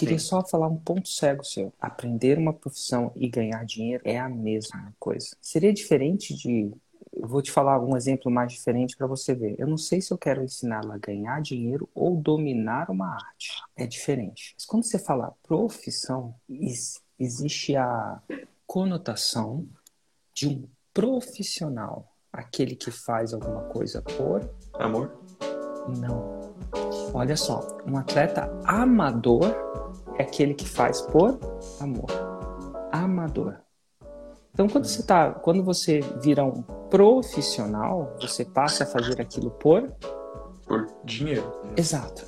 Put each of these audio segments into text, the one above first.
queria Sim. só falar um ponto cego seu. Aprender uma profissão e ganhar dinheiro é a mesma coisa. Seria diferente de eu vou te falar um exemplo mais diferente para você ver. Eu não sei se eu quero ensiná-la a ganhar dinheiro ou dominar uma arte. É diferente. Mas quando você fala profissão, existe a conotação de um profissional, aquele que faz alguma coisa por amor? Não. Olha só, um atleta amador é aquele que faz por amor. Amador. Então, quando você tá, quando você vira um profissional, você passa a fazer aquilo por por dinheiro. Exato.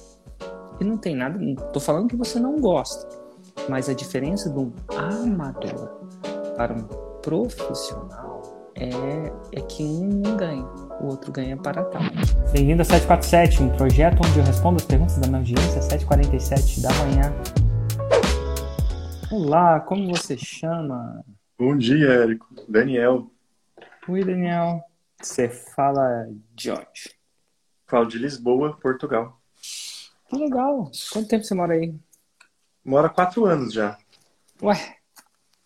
E não tem nada, tô falando que você não gosta, mas a diferença de um amador para um profissional é, é que um não ganha, o outro ganha para tal. Bem-vindo a 747, um projeto onde eu respondo as perguntas da minha audiência, 7h47 da manhã. Olá, como você chama? Bom dia, Érico. Daniel. Oi, Daniel. Você fala de onde? Falo de Lisboa, Portugal. Que legal. Quanto tempo você mora aí? Mora quatro anos já. Ué,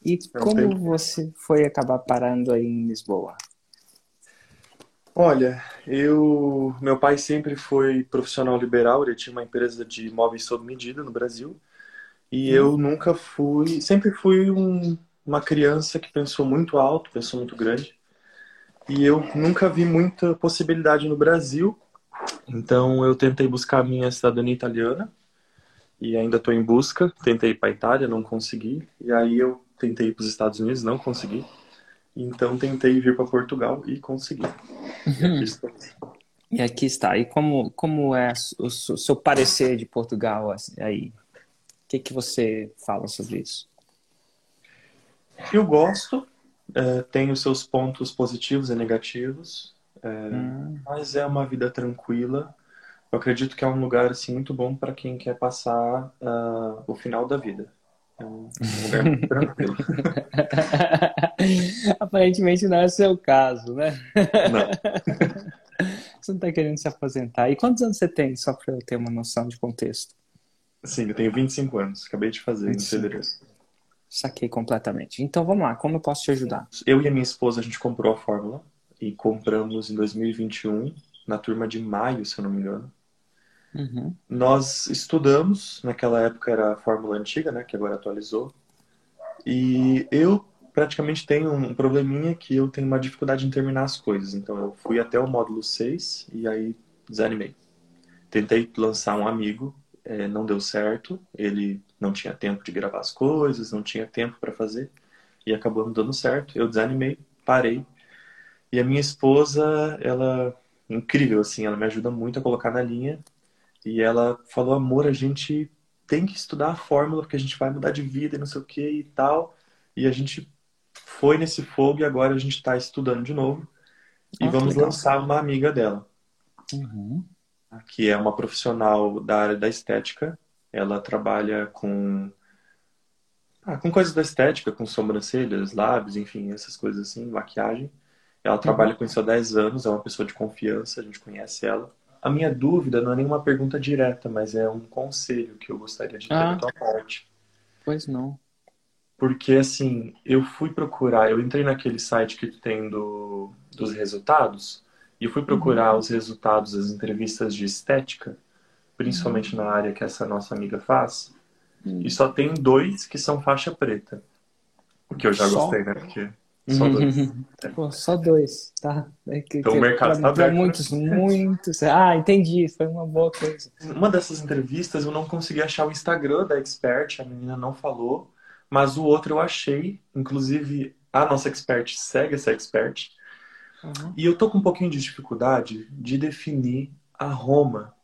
e é um como tempo. você foi acabar parando aí em Lisboa? Olha, eu, meu pai sempre foi profissional liberal, ele tinha uma empresa de móveis sob medida no Brasil, e hum. eu nunca fui, sempre fui um uma criança que pensou muito alto, pensou muito grande. E eu nunca vi muita possibilidade no Brasil. Então eu tentei buscar a minha cidadania italiana e ainda estou em busca. Tentei ir para a Itália, não consegui. E aí eu tentei ir para os Estados Unidos, não consegui. Então tentei vir para Portugal e consegui. Uhum. E aqui está. E como, como é o seu parecer de Portugal aí? O que, que você fala sobre isso? Eu gosto, é, tem os seus pontos positivos e negativos, é, hum. mas é uma vida tranquila. Eu acredito que é um lugar assim muito bom para quem quer passar uh, o final da vida. É um, lugar muito tranquilo. Aparentemente não é o seu caso, né? Não. Você não está querendo se aposentar. E quantos anos você tem, só para eu ter uma noção de contexto? Sim, eu tenho 25 anos. Acabei de fazer 25. em fevereiro. Saquei completamente. Então vamos lá, como eu posso te ajudar? Eu e a minha esposa, a gente comprou a fórmula e compramos em 2021, na turma de maio, se eu não me engano. Uhum. Nós estudamos, naquela época era a fórmula antiga, né, que agora atualizou. E eu praticamente tenho um probleminha que eu tenho uma dificuldade em terminar as coisas. Então eu fui até o módulo 6 e aí desanimei. Tentei lançar um amigo, é, não deu certo. Ele não tinha tempo de gravar as coisas, não tinha tempo para fazer e acabou não dando certo. Eu desanimei, parei. E a minha esposa, ela incrível assim, ela me ajuda muito a colocar na linha. E ela falou: "Amor, a gente tem que estudar a fórmula porque a gente vai mudar de vida e não sei o que e tal". E a gente foi nesse fogo e agora a gente está estudando de novo. E vamos lançar uma amiga dela. Uhum. Que é uma profissional da área da estética ela trabalha com ah, com coisas da estética, com sobrancelhas, lábios, enfim, essas coisas assim, maquiagem. Ela trabalha com isso há 10 anos, é uma pessoa de confiança, a gente conhece ela. A minha dúvida não é nenhuma pergunta direta, mas é um conselho que eu gostaria de ter ah, da tua parte. Pois não. Porque, assim, eu fui procurar, eu entrei naquele site que tem do, dos resultados, e fui procurar uhum. os resultados das entrevistas de estética, principalmente uhum. na área que essa nossa amiga faz, uhum. e só tem dois que são faixa preta. O que eu já só? gostei, né? Porque só dois. É. Pô, só dois, tá? É que, então que, o mercado está aberto. Né? muitos, né? muitos. Ah, entendi. Foi uma boa coisa. Uma dessas entrevistas eu não consegui achar o Instagram da expert, a menina não falou, mas o outro eu achei. Inclusive, a nossa expert segue essa expert. Uhum. E eu tô com um pouquinho de dificuldade de definir a Roma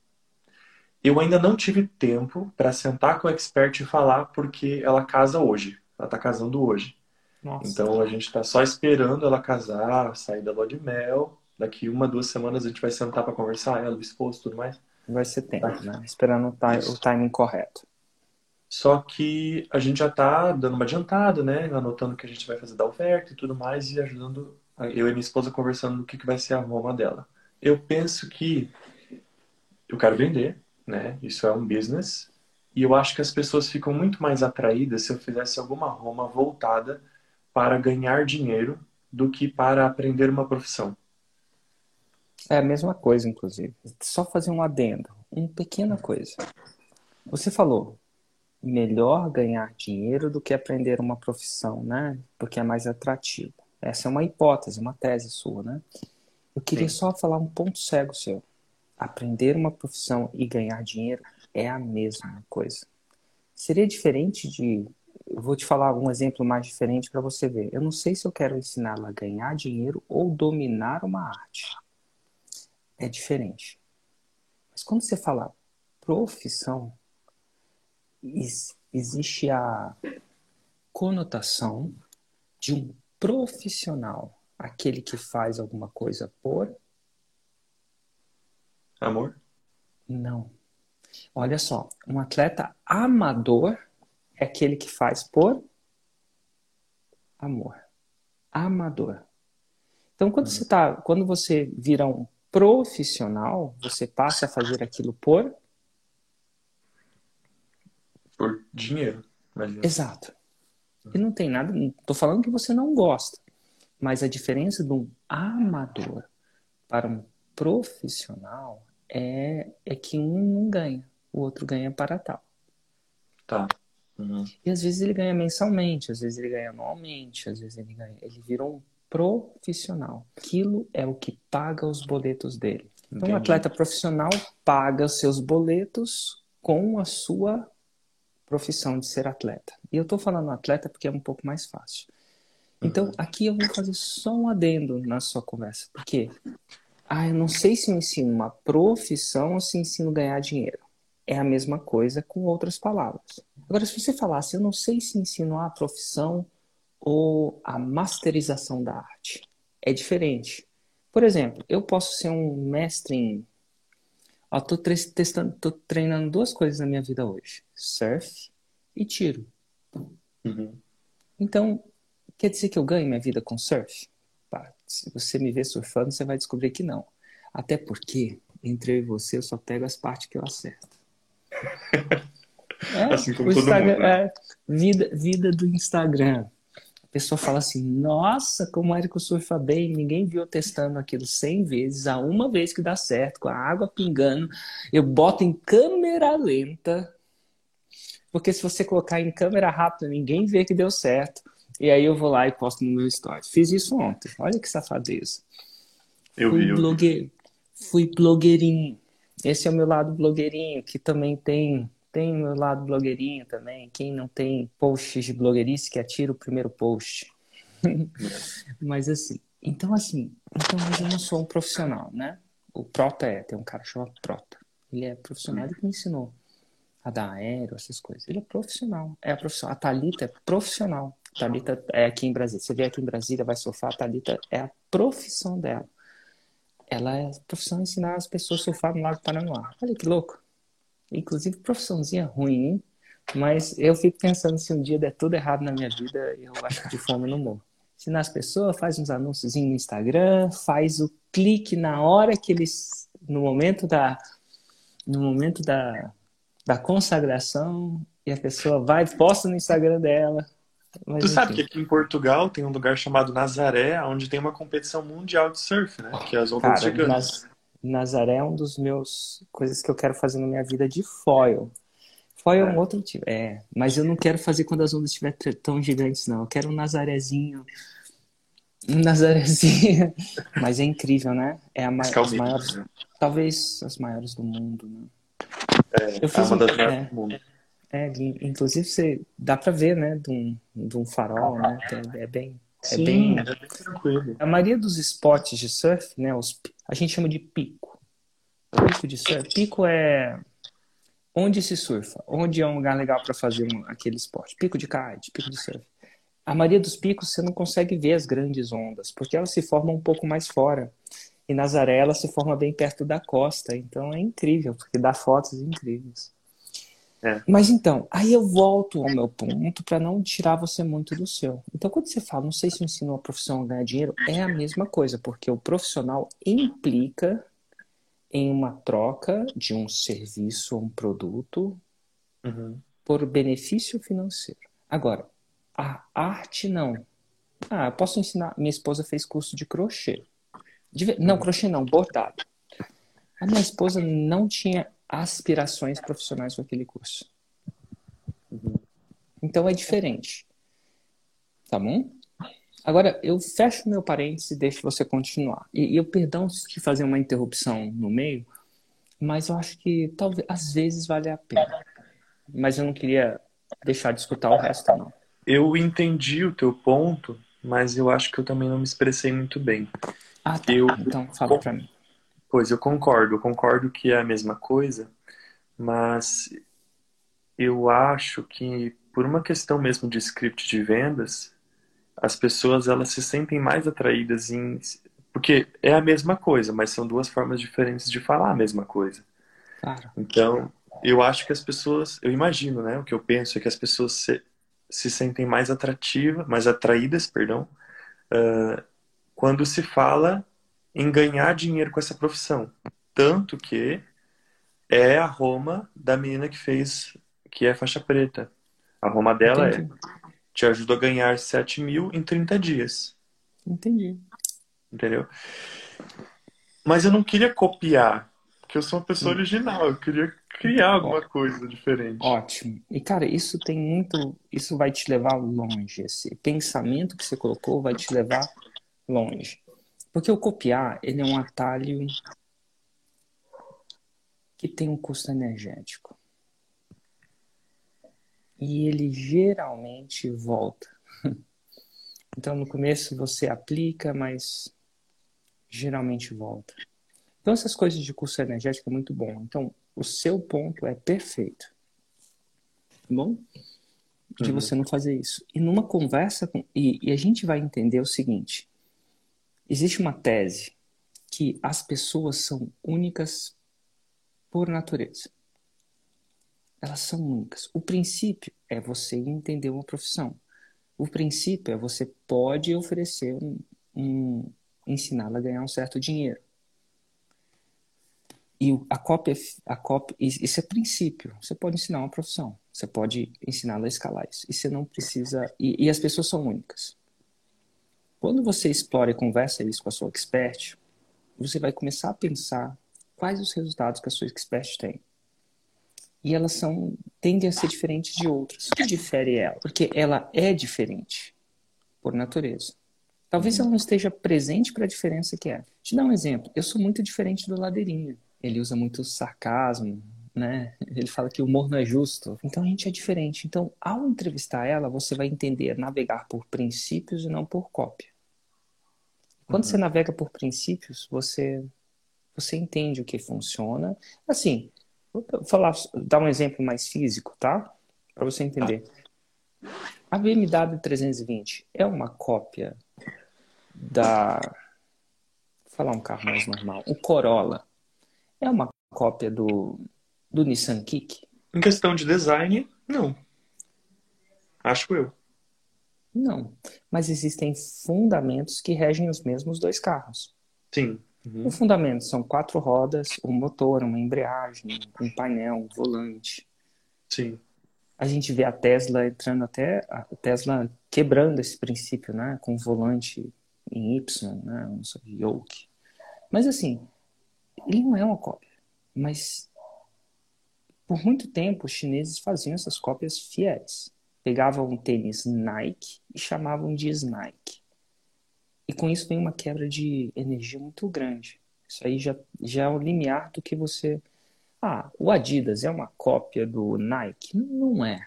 eu ainda não tive tempo para sentar com a expert e falar porque ela casa hoje. Ela está casando hoje. Nossa. Então a gente está só esperando ela casar, sair da lua de mel. Daqui uma, duas semanas a gente vai sentar para conversar, ela, o esposo e tudo mais. Vai ser tempo, tá. né? Esperando o, time, o timing correto. Só que a gente já está dando uma adiantada, né? Anotando o que a gente vai fazer da oferta e tudo mais e ajudando eu e minha esposa conversando do que, que vai ser a Roma dela. Eu penso que eu quero vender, né? Isso é um business. E eu acho que as pessoas ficam muito mais atraídas se eu fizesse alguma Roma voltada para ganhar dinheiro do que para aprender uma profissão. É a mesma coisa, inclusive. Só fazer um adendo, uma pequena coisa. Você falou, melhor ganhar dinheiro do que aprender uma profissão, né? Porque é mais atrativo. Essa é uma hipótese, uma tese sua, né? Eu queria Sim. só falar um ponto cego seu. Aprender uma profissão e ganhar dinheiro é a mesma coisa. Seria diferente de. Eu vou te falar algum exemplo mais diferente para você ver. Eu não sei se eu quero ensiná-la a ganhar dinheiro ou dominar uma arte. É diferente. Mas quando você fala profissão, existe a conotação de um profissional, aquele que faz alguma coisa por amor? Não. Olha só, um atleta amador é aquele que faz por amor. Amador. Então, quando você tá, quando você vira um profissional, você passa a fazer aquilo por por dinheiro. Imagina. Exato. E não tem nada, estou falando que você não gosta, mas a diferença de um amador para um profissional é, é que um não ganha, o outro ganha para tal. Tá. Uhum. E às vezes ele ganha mensalmente, às vezes ele ganha anualmente, às vezes ele ganha. Ele virou um profissional. Aquilo é o que paga os boletos dele. Então, o um atleta profissional paga seus boletos com a sua profissão de ser atleta. E eu estou falando atleta porque é um pouco mais fácil. Então, uhum. aqui eu vou fazer só um adendo na sua conversa. Porque ah, eu não sei se eu ensino uma profissão ou se ensino ganhar dinheiro. É a mesma coisa com outras palavras. Agora, se você falasse, eu não sei se ensino a profissão ou a masterização da arte, é diferente. Por exemplo, eu posso ser um mestre em. Estou treinando duas coisas na minha vida hoje: surf e tiro. Uhum. Então, quer dizer que eu ganho minha vida com surf? Se você me ver surfando, você vai descobrir que não. Até porque, entre eu e você, eu só pego as partes que eu acerto. É, assim como todo mundo. Né? É, vida, vida do Instagram. A pessoa fala assim: Nossa, como o Érico surfa bem. Ninguém viu testando aquilo 100 vezes. A uma vez que dá certo, com a água pingando. Eu boto em câmera lenta. Porque se você colocar em câmera rápida, ninguém vê que deu certo. E aí eu vou lá e posto no meu story. Fiz isso ontem. Olha que safadeza. Eu fui vi. Eu blogueiro, vi. Fui blogueirinho. Esse é o meu lado blogueirinho, que também tem tem o meu lado blogueirinho também. Quem não tem posts de blogueirice, que atira o primeiro post. mas assim, então assim, então eu não sou um profissional, né? O Prota é, tem um cara chamado Prota. Ele é profissional, ele me ensinou a dar aéreo, essas coisas. Ele é profissional. É a profissional. A Thalita é profissional. Thalita é aqui em Brasília. Você vê aqui em Brasília, vai surfar, a Thalita é a profissão dela. Ela é a profissão de ensinar as pessoas a surfar no Lago Paranoá. Olha que louco. Inclusive, profissãozinha ruim, hein? Mas eu fico pensando se um dia der tudo errado na minha vida, eu acho que de fome não morro. Ensinar as pessoas, faz uns anúncios no Instagram, faz o clique na hora que eles. no momento da. no momento da, da consagração, e a pessoa vai, posta no Instagram dela, mas, tu sabe que aqui em Portugal tem um lugar chamado Nazaré, onde tem uma competição mundial de surf, né? Que é as ondas Cara, gigantes. Naz... Nazaré é um dos meus coisas que eu quero fazer na minha vida de foil. Foil é, é um outro tipo. É, mas eu não quero fazer quando as ondas estiverem tão gigantes, não. Eu quero um Nazarezinho. Um Nazarezinho. mas é incrível, né? É a ma... as maiores. Né? Talvez as maiores do mundo, né? É, eu fiz é uma das maiores é, do mundo. É, inclusive você dá para ver, né, de um, de um farol, né? É bem, é Sim, bem, é bem tranquilo. A maioria dos spots de surf, né, os, a gente chama de pico. Pico de surf. Pico é onde se surfa, onde é um lugar legal para fazer um, aquele esporte. Pico de kite, pico de surf. A maioria dos picos você não consegue ver as grandes ondas, porque elas se formam um pouco mais fora. E Nazaré ela se forma bem perto da costa, então é incrível, porque dá fotos incríveis. É. Mas então, aí eu volto ao meu ponto para não tirar você muito do seu. Então, quando você fala, não sei se ensino uma profissão a ganhar dinheiro, é a mesma coisa, porque o profissional implica em uma troca de um serviço ou um produto Uhum. por benefício financeiro. Agora, a arte não. Ah, eu posso ensinar. Minha esposa fez curso de crochê. Não, crochê não, bordado. A minha esposa não tinha aspirações profissionais com aquele curso. Então é diferente. Tá bom? Agora, eu fecho meu parênteses e deixo você continuar. E, e eu perdão de fazer uma interrupção no meio, mas eu acho que talvez às vezes vale a pena. Mas eu não queria deixar de escutar o resto, não. Eu entendi o teu ponto, mas eu acho que eu também não me expressei muito bem. Ah, tá. Eu- Então fala pra mim. Pois eu concordo, eu concordo que é a mesma coisa, mas eu acho que por uma questão mesmo de script de vendas, as pessoas elas se sentem mais atraídas em porque é a mesma coisa, mas são duas formas diferentes de falar a mesma coisa. Claro. Então, eu acho que as pessoas, eu imagino, né? O que eu penso é que as pessoas se, se sentem mais atrativas, mais atraídas, perdão, ah, quando se fala em ganhar dinheiro com essa profissão. Tanto que é a Roma da menina que fez, que é faixa preta. A Roma dela é, Entendi. te ajuda a ganhar 7 mil em 30 dias. Entendi. Entendeu? Mas eu não queria copiar, porque eu sou uma pessoa original, eu queria criar alguma coisa diferente. Ótimo. E, cara, isso tem muito. Isso vai te levar longe. Esse pensamento que você colocou vai te levar longe. Porque o copiar, ele é um atalho que tem um custo energético. E ele geralmente volta. Então, no começo você aplica, mas geralmente volta. Então, essas coisas de custo energético é muito bom. Então, o seu ponto é perfeito. Tá bom? De Uhum. você não fazer isso. E numa conversa com. E, e a gente vai entender o seguinte: existe uma tese que as pessoas são únicas por natureza. Elas são únicas. O princípio é você entender uma profissão. O princípio é você pode oferecer um, um ensiná-la a ganhar um certo dinheiro. E a cópia, a cópia, isso é princípio. Você pode ensinar uma profissão. Você pode ensiná-la a escalar isso. E você não precisa. E, e as pessoas são únicas. Quando você explora e conversa isso com a sua expert, você vai começar a pensar quais os resultados que a sua expert tem. E elas são tendem a ser diferentes de outras. O que difere ela? Porque ela é diferente por natureza. Talvez ela não esteja presente para a diferença que é. Te dar um exemplo. Eu sou muito diferente do Ladeirinha. Ele usa muito sarcasmo, né? Ele fala que o humor não é justo. Então a gente é diferente. Então, ao entrevistar ela, você vai entender navegar por princípios e não por cópia. Quando você navega por princípios, você você entende o que funciona. Assim, vou falar, dar um exemplo mais físico, tá? Para você entender. A BMW 320 é uma cópia da. Vou falar um carro mais normal. O Corolla é uma cópia do, do Nissan Kick? Em questão de design, não. Acho eu. Não. Mas existem fundamentos que regem os mesmos dois carros. Sim. Uhum. Os fundamentos são quatro rodas, um motor, uma embreagem, um painel, um volante. Sim. A gente vê a Tesla entrando até a Tesla quebrando esse princípio, né, com o volante em Y, né, um yoke. Mas assim, ele não é uma cópia. Mas por muito tempo os chineses faziam essas cópias fiéis. Pegavam um tênis Nike e chamavam de Nike. E com isso vem uma quebra de energia muito grande. Isso aí já, já é o limiar do que você. Ah, o Adidas é uma cópia do Nike? Não é.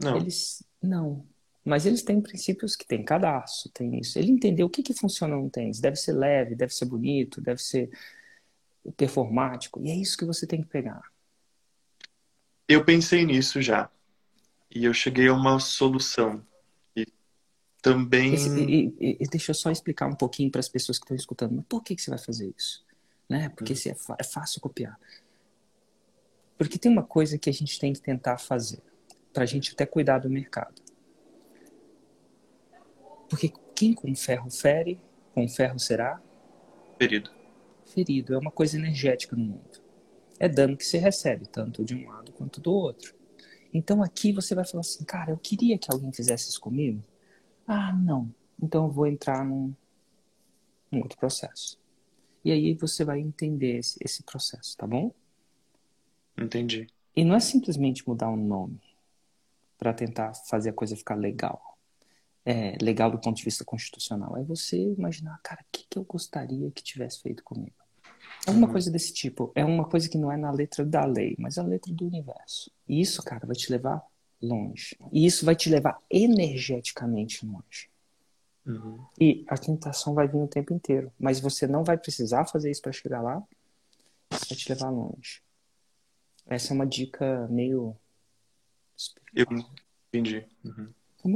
Não. Eles. Não. Mas eles têm princípios que tem cadastro, tem isso. Ele entendeu o que, que funciona no tênis. Deve ser leve, deve ser bonito, deve ser performático. E é isso que você tem que pegar. Eu pensei nisso já. E eu cheguei a uma solução. E também. Esse- e, e- deixa eu só explicar um pouquinho para as pessoas que estão escutando. Mas por que, que você vai fazer isso? Né? Porque se é, é fácil copiar. Porque tem uma coisa que a gente tem que tentar fazer para a gente até cuidar do mercado. Porque quem com ferro fere, com ferro será Ferido. ferido. É uma coisa energética no mundo. É dano que se recebe, tanto de um lado quanto do outro. Então aqui você vai falar assim, cara, eu queria que alguém fizesse isso comigo. Ah, não. Então eu vou entrar num, num outro processo. E aí você vai entender esse, esse processo, tá bom? Entendi. E não é simplesmente mudar um nome para tentar fazer a coisa ficar legal. É, legal do ponto de vista constitucional. É você imaginar, cara, o que, que eu gostaria que tivesse feito comigo? É uma uhum. coisa desse tipo. É uma coisa que não é na letra da lei, mas é a letra do universo. E isso, cara, vai te levar longe. E isso vai te levar energeticamente longe. Uhum. E a tentação vai vir o tempo inteiro. Mas você não vai precisar fazer isso para chegar lá. Isso vai te levar longe. Essa é uma dica meio. Eu entendi. Uhum. Tá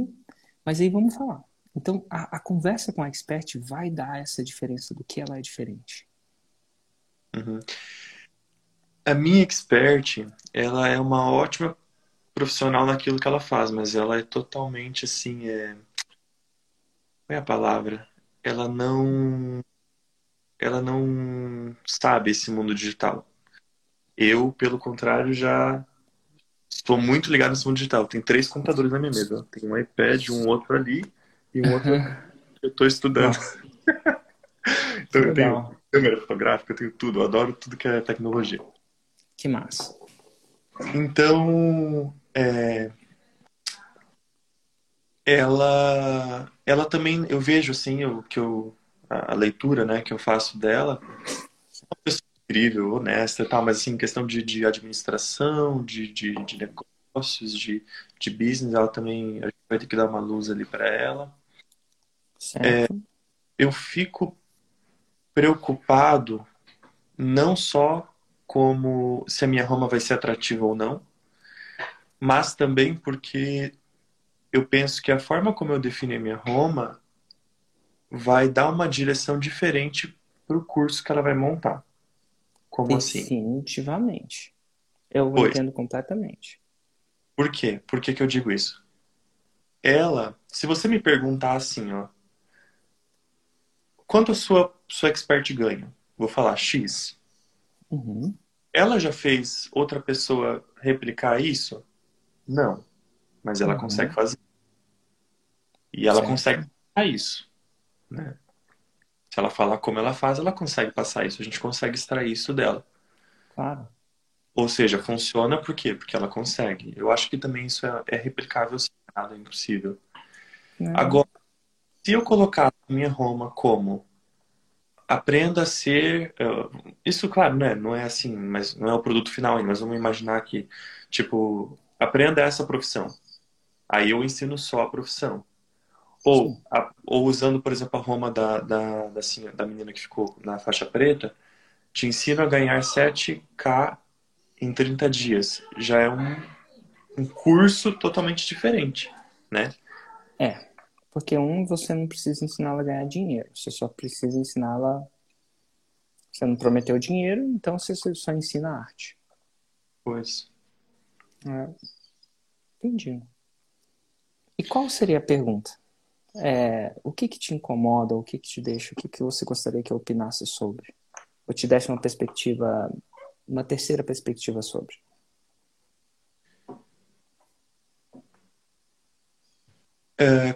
Mas aí vamos falar. Então, a, a, conversa com a expert vai dar essa diferença do que ela é diferente. Uhum. A minha expert, ela é uma ótima profissional naquilo que ela faz, mas ela é totalmente assim, é... qual é a palavra? Ela não, ela não sabe esse mundo digital. Eu, pelo contrário, já estou muito ligado nesse mundo digital. Tem três computadores na minha mesa. Tem um iPad, um outro ali e um outro que eu estou estudando. então eu tenho câmera fotográfica, eu tenho tudo. Eu adoro tudo que é tecnologia. Que massa. Então, é, ela, ela também, eu vejo assim, o que eu, a, leitura, né, que eu faço dela, uma pessoa incrível, honesta, tal, mas assim, questão de, de administração, de, de, de negócios, de, de business, ela também, a gente vai ter que dar uma luz ali para ela. É, eu fico preocupado não só como se a minha Roma vai ser atrativa ou não, mas também porque eu penso que a forma como eu defini a minha Roma vai dar uma direção diferente para o curso que ela vai montar. Como assim? Definitivamente. Eu pois. entendo completamente. Por quê? Por que, que eu digo isso? Ela, se você me perguntar assim, ó, quanto a sua, sua expert ganha? Vou falar X. Uhum. Ela já fez outra pessoa replicar isso? Não. Mas ela uhum. consegue fazer. E ela certo. consegue passar isso. Né? Se ela falar como ela faz, ela consegue passar isso. A gente consegue extrair isso dela. Claro. Ou seja, funciona por quê? Porque ela consegue. Eu acho que também isso é, é replicável sem nada, é impossível. Não. Agora, se eu colocar a minha Roma como aprenda a ser. Uh, isso, claro, né? Não é assim, mas não é o produto final ainda, mas vamos imaginar que, tipo, aprenda essa profissão. Aí eu ensino só a profissão. Ou, a, ou usando, por exemplo, a Roma da, da, da, assim, da menina que ficou na faixa preta, te ensino a ganhar 7K em 30 dias. Já é um, um curso totalmente diferente, né? É. Porque um, você não precisa ensiná-la a ganhar dinheiro. Você só precisa ensiná-la. Você não prometeu dinheiro, então você só ensina arte. Pois. É. Entendi. E qual seria a pergunta? É, o que que te incomoda, o que que te deixa, o que que você gostaria que eu opinasse sobre? Ou te desse uma perspectiva, uma terceira perspectiva sobre?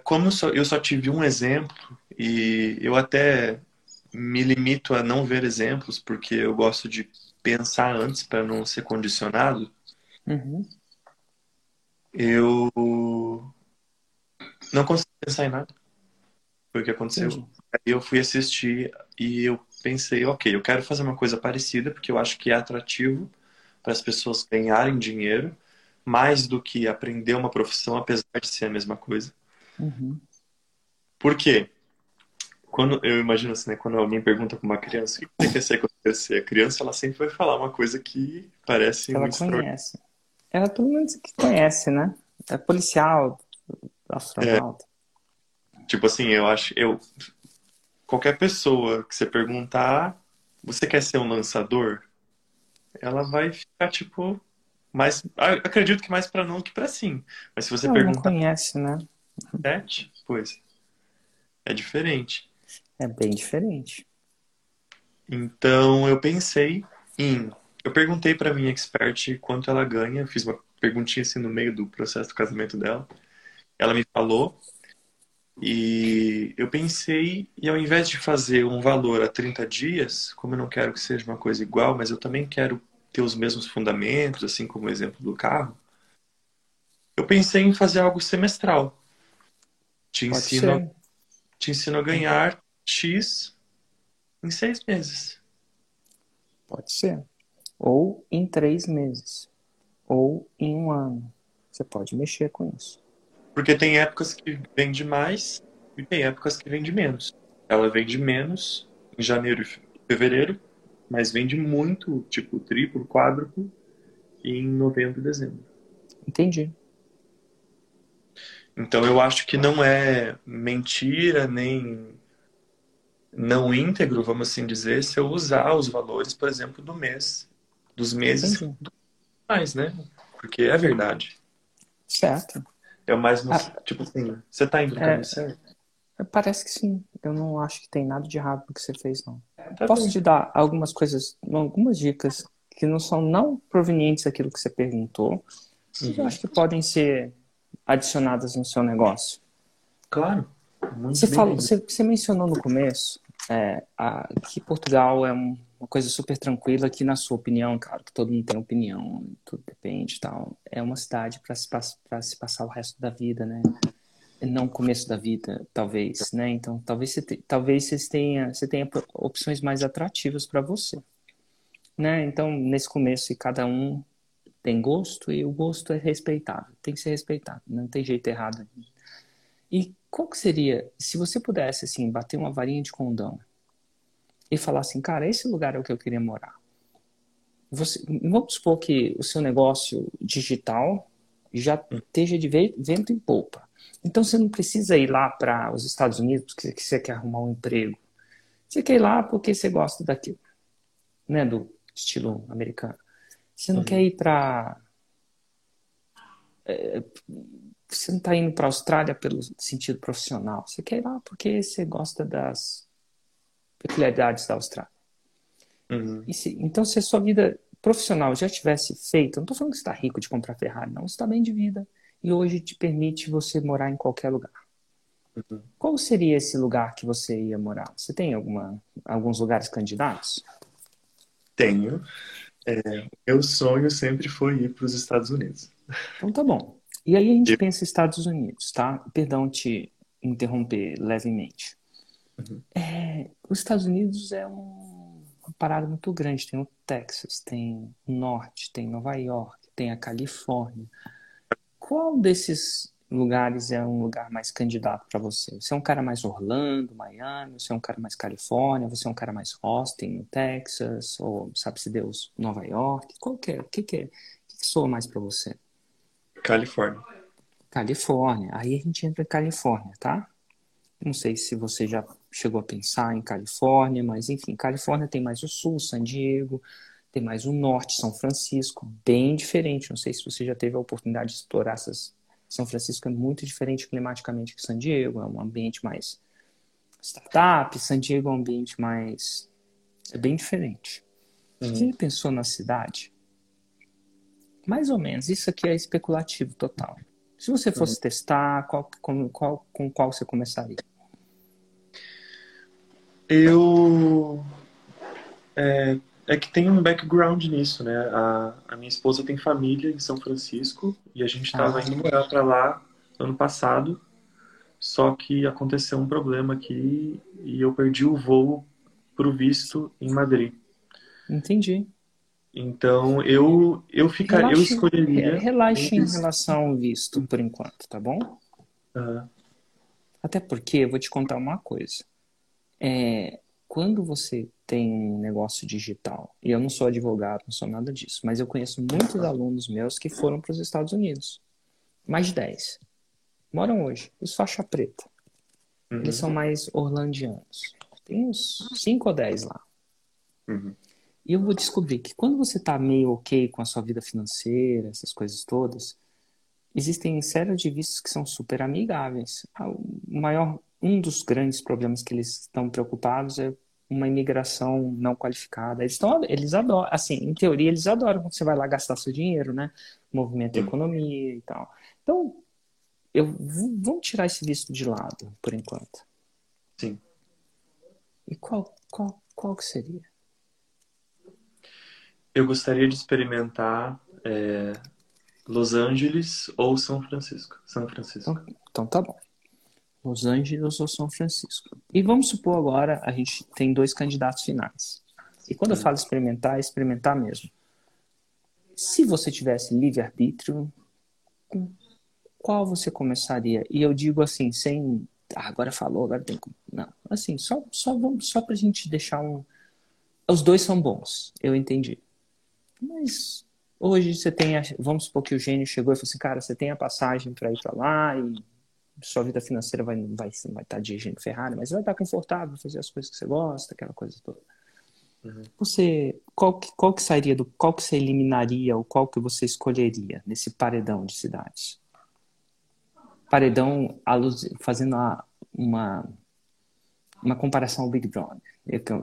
Como só, eu só tive um exemplo e eu até me limito a não ver exemplos porque eu gosto de pensar antes para não ser condicionado. Uhum. Eu não consegui pensar em nada. Foi o que aconteceu. Entendi. Aí eu fui assistir e eu pensei, ok, eu quero fazer uma coisa parecida porque eu acho que é atrativo para as pessoas ganharem dinheiro mais do que aprender uma profissão, apesar de ser a mesma coisa. Uhum. Por quê? Quando, eu imagino assim, né, quando alguém pergunta para uma criança o que você quer ser quando crescer, a criança ela sempre vai falar uma coisa que parece ela muito conhece. Ela pelo menos que conhece, né? É policial, astronauta. É, tipo assim, eu acho, eu qualquer pessoa que você perguntar, você quer ser um lançador? Ela vai ficar tipo mais, acredito que mais para não que para sim. Mas se você não, perguntar, não conhece, né? Sete? Pois. É diferente. É bem diferente. Então eu pensei em. Eu perguntei para minha expert quanto ela ganha, fiz uma perguntinha assim no meio do processo do casamento dela. Ela me falou e eu pensei, e ao invés de fazer um valor a 30 dias, como eu não quero que seja uma coisa igual, mas eu também quero ter os mesmos fundamentos, assim como o exemplo do carro, eu pensei em fazer algo semestral. Te ensino, te ensino a ganhar X em seis meses. Pode ser. Ou em três meses. Ou em um ano. Você pode mexer com isso. Porque tem épocas que vende mais e tem épocas que vende menos. Ela vende menos em janeiro e fevereiro, mas vende muito, tipo triplo, quádruplo, em novembro e dezembro. Entendi. Então eu acho que não é mentira nem não íntegro, vamos assim dizer, se eu usar os valores, por exemplo, do mês, dos meses mais, né? Porque é verdade. Certo. É o mais, ah, tipo assim, você tá indo no caminho é, certo? É, parece que sim. Eu não acho que tem nada de errado no que você fez, não. Tá Posso bem. te dar algumas coisas, algumas dicas que não são não provenientes daquilo que você perguntou, uhum. eu acho que podem ser adicionadas no seu negócio. Claro. Você, falou, você, você, mencionou no começo é, a, que Portugal é um, uma coisa super tranquila, que na sua opinião, claro, que todo mundo tem opinião, tudo depende tal. É uma cidade para se, se passar o resto da vida, né? Não o começo da vida, talvez, né? Então, talvez você, te, talvez você tenha, você tenha opções mais atrativas para você, né? Então, nesse começo, e cada um tem gosto e o gosto é respeitável, tem que ser respeitado, não tem jeito errado. E qual que seria, se você pudesse, assim, bater uma varinha de condão e falar assim, cara, esse lugar é o que eu queria morar. Você, vamos supor que o seu negócio digital já esteja de vento em polpa. Então você não precisa ir lá para os Estados Unidos porque você quer arrumar um emprego. Você quer ir lá porque você gosta daquilo, né, do estilo americano. Você não uhum. quer ir para é, você não está indo para a Austrália pelo sentido profissional. Você quer ir lá porque você gosta das peculiaridades da Austrália. Uhum. Se, então, se a sua vida profissional já tivesse feita, não estou falando que você está rico de comprar Ferrari, não. Você está bem de vida e hoje te permite você morar em qualquer lugar. Uhum. Qual seria esse lugar que você ia morar? Você tem alguma, alguns lugares candidatos? Tenho. É, meu sonho sempre foi ir para os Estados Unidos. Então tá bom. E aí a gente pensa Estados Unidos, tá? Perdão te interromper levemente. Uhum. É, os Estados Unidos é um, uma parada muito grande. Tem o Texas, tem o Norte, tem Nova York, tem a Califórnia. Qual desses lugares é um lugar mais candidato para você? Você é um cara mais Orlando, Miami, você é um cara mais Califórnia, você é um cara mais Austin, Texas, ou sabe-se Deus, Nova York? Qual que é? O que, que, é? O que, que soa mais para você? Califórnia. Califórnia. Aí a gente entra em Califórnia, tá? Não sei se você já chegou a pensar em Califórnia, mas enfim, Califórnia tem mais o sul, San Diego, tem mais o norte, São Francisco, bem diferente. Não sei se você já teve a oportunidade de explorar essas. São Francisco é muito diferente climaticamente que San Diego, é um ambiente mais startup, San Diego é um ambiente mais. é bem diferente. Uhum. Você pensou na cidade? Mais ou menos. Isso aqui é especulativo total. Se você fosse uhum. testar, qual, com, qual, com qual você começaria? Eu. É, é que tem um background nisso, né? A, a, minha esposa tem família em São Francisco e a gente estava ah. indo morar para lá ano passado. Só que aconteceu um problema aqui e eu perdi o voo pro visto em Madrid. Entendi. Então, eu, eu ficaria, eu escolheria. Relaxe em relação ao visto, por enquanto, tá bom? Uhum. Até porque eu vou te contar uma coisa. É, quando você tem um negócio digital, e eu não sou advogado, não sou nada disso, mas eu conheço muitos alunos meus que foram para os Estados Unidos. Mais de 10. Moram hoje, os faixa preta. Uhum. Eles são mais orlandianos. Tem uns 5 ou 10 lá. Uhum. E eu vou descobrir que quando você está meio ok com a sua vida financeira, essas coisas todas, existem série de vistos que são super amigáveis. Ah, o maior, um dos grandes problemas que eles estão preocupados é uma imigração não qualificada. Eles, tão, eles adoram, assim, em teoria, eles adoram quando você vai lá gastar seu dinheiro, né? Movimento a economia e tal. Então, eu, vamos tirar esse visto de lado, por enquanto. Sim. E qual, qual, qual que seria? Eu gostaria de experimentar é, Los Angeles ou São Francisco. São Francisco. Então, então tá bom. Los Angeles ou São Francisco. E vamos supor agora a gente tem dois candidatos finais. E quando eu falo experimentar, é experimentar mesmo. Se você tivesse livre-arbítrio, qual você começaria? E eu digo assim, sem. Ah, agora falou, agora tem. Não. Assim, só, só, vamos, só pra gente deixar um. Os dois são bons, eu entendi. Mas hoje você tem. A... Vamos supor que o gênio chegou e falou assim: cara, você tem a passagem para ir para lá e sua vida financeira vai vai vai estar dirigindo Ferrari, mas vai estar confortável, fazer as coisas que você gosta, aquela coisa toda. Uhum. Você qual que, qual que sairia do qual que você eliminaria ou qual que você escolheria nesse paredão de cidades? Paredão fazendo uma, uma uma comparação ao Big Brother,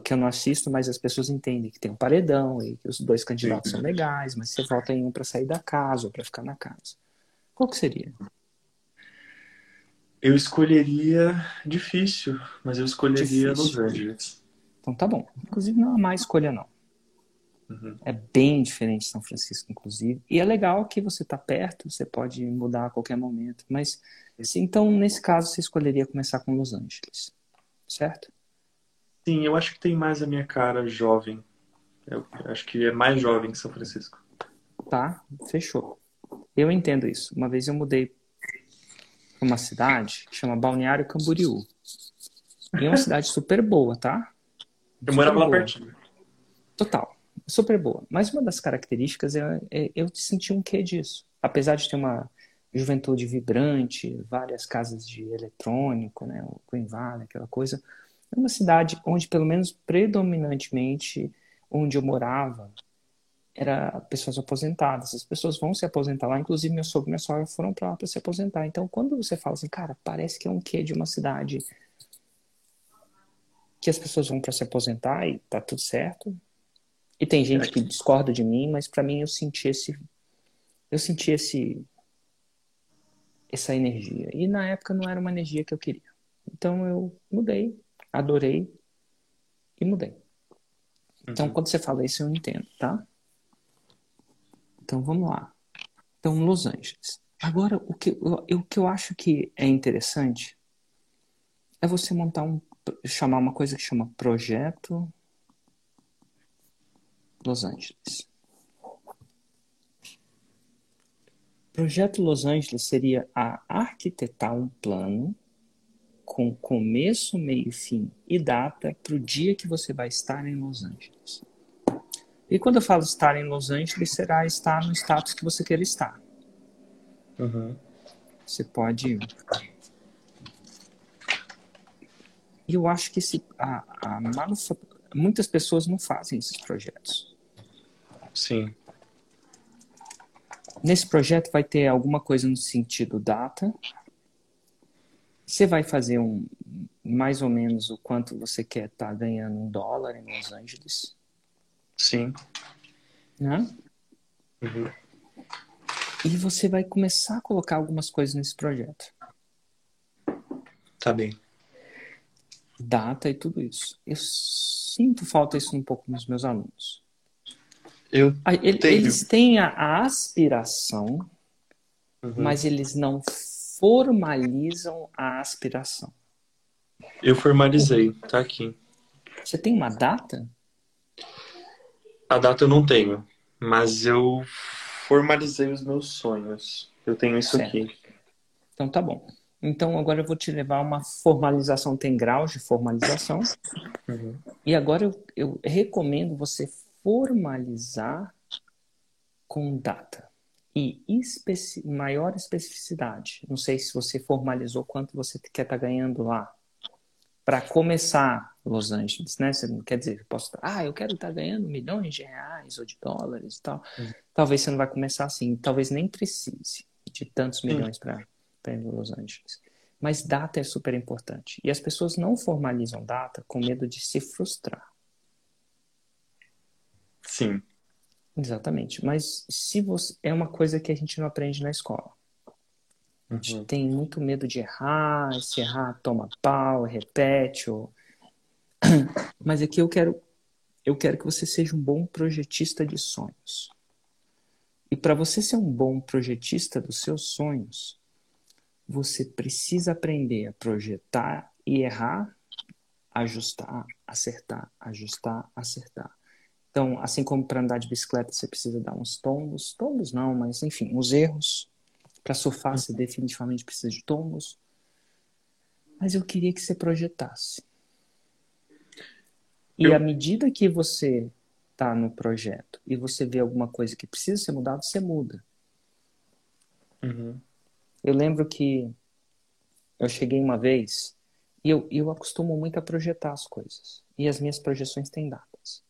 que eu não assisto, mas as pessoas entendem que tem um paredão e que os dois candidatos Sim. são legais, mas você vota em um para sair da casa ou para ficar na casa. Qual que seria? Eu escolheria difícil, mas eu escolheria difícil. Los Angeles. Então tá bom. Inclusive não há mais escolha não. Uhum. É bem diferente de São Francisco, inclusive. E é legal que você está perto, você pode mudar a qualquer momento. Mas, então, nesse caso, você escolheria começar com Los Angeles, certo? Sim, eu acho que tem mais a minha cara jovem. Eu acho que é mais jovem que São Francisco. Tá, fechou. Eu entendo isso. Uma vez eu mudei uma cidade que chama Balneário Camboriú. E é uma cidade super boa, tá? Eu morava lá pertinho. Total. Super boa. Mas uma das características é, é eu senti um quê disso. Apesar de ter uma juventude vibrante, várias casas de eletrônico, né? O Queen Valley, aquela coisa. É uma cidade onde, pelo menos predominantemente, onde eu morava, era pessoas aposentadas. As pessoas vão se aposentar lá, inclusive meu sogro e minha sogra foram para lá para se aposentar. Então, quando você fala assim, cara, parece que é um quê de uma cidade que as pessoas vão para se aposentar e tá tudo certo. E tem gente que discorda de mim, mas para mim eu senti esse eu senti esse essa energia. E na época não era uma energia que eu queria. Então eu mudei, adorei e mudei. Então, uhum. quando você fala isso, eu entendo, tá? Então vamos lá. Então, Los Angeles. Agora, o que, o, o que eu acho que é interessante é você montar um. chamar uma coisa que chama Projeto Los Angeles. Projeto Los Angeles seria a arquitetar um plano com começo, meio, fim e data para o dia que você vai estar em Los Angeles. E quando eu falo estar em Los Angeles, será estar no status que você queira estar. Uhum. Você pode. E eu acho que se, a, a muitas pessoas não fazem esses projetos. Sim. Nesse projeto vai ter alguma coisa no sentido data. Você vai fazer um mais ou menos o quanto você quer estar tá ganhando em dólar em Los Angeles. Sim. Né? Uhum. E você vai começar a colocar algumas coisas nesse projeto. Tá bem. Data e tudo isso. Eu sinto falta isso um pouco nos meus alunos. Eu tenho. Eles têm a aspiração, uhum. mas eles não formalizam a aspiração. Eu formalizei, tá aqui. Você tem uma data? A data eu não tenho, mas eu formalizei os meus sonhos. Eu tenho isso certo. aqui. Então tá bom. Então agora eu vou te levar a uma formalização, tem graus de formalização. Uhum. E agora eu, eu recomendo você formalizar com data e especi maior especificidade. Não sei se você formalizou quanto você quer estar tá ganhando lá para começar Los Angeles, né? Você não quer dizer, posso, ah, eu quero estar ganhando milhões de reais ou de dólares e tal. Uhum. Talvez você não vai começar assim, talvez nem precise de tantos milhões para ir Los Angeles. Mas data é super importante. E as pessoas não formalizam data com medo de se frustrar. Sim. Exatamente. Mas se você é uma coisa que a gente não aprende na escola. A gente uhum. tem muito medo de errar, se errar, toma pau, repete. Ou... Mas aqui eu quero, eu quero que você seja um bom projetista de sonhos. E para você ser um bom projetista dos seus sonhos, você precisa aprender a projetar e errar, ajustar, acertar, ajustar, acertar. Então, assim como para andar de bicicleta você precisa dar uns tombos, tombos não, mas enfim, os erros. Para surfar você definitivamente precisa de tombos. Mas eu queria que você projetasse. E eu... à medida que você está no projeto e você vê alguma coisa que precisa ser mudada, você muda. Uhum. Eu lembro que eu cheguei uma vez e eu, eu acostumo muito a projetar as coisas. E as minhas projeções têm datas.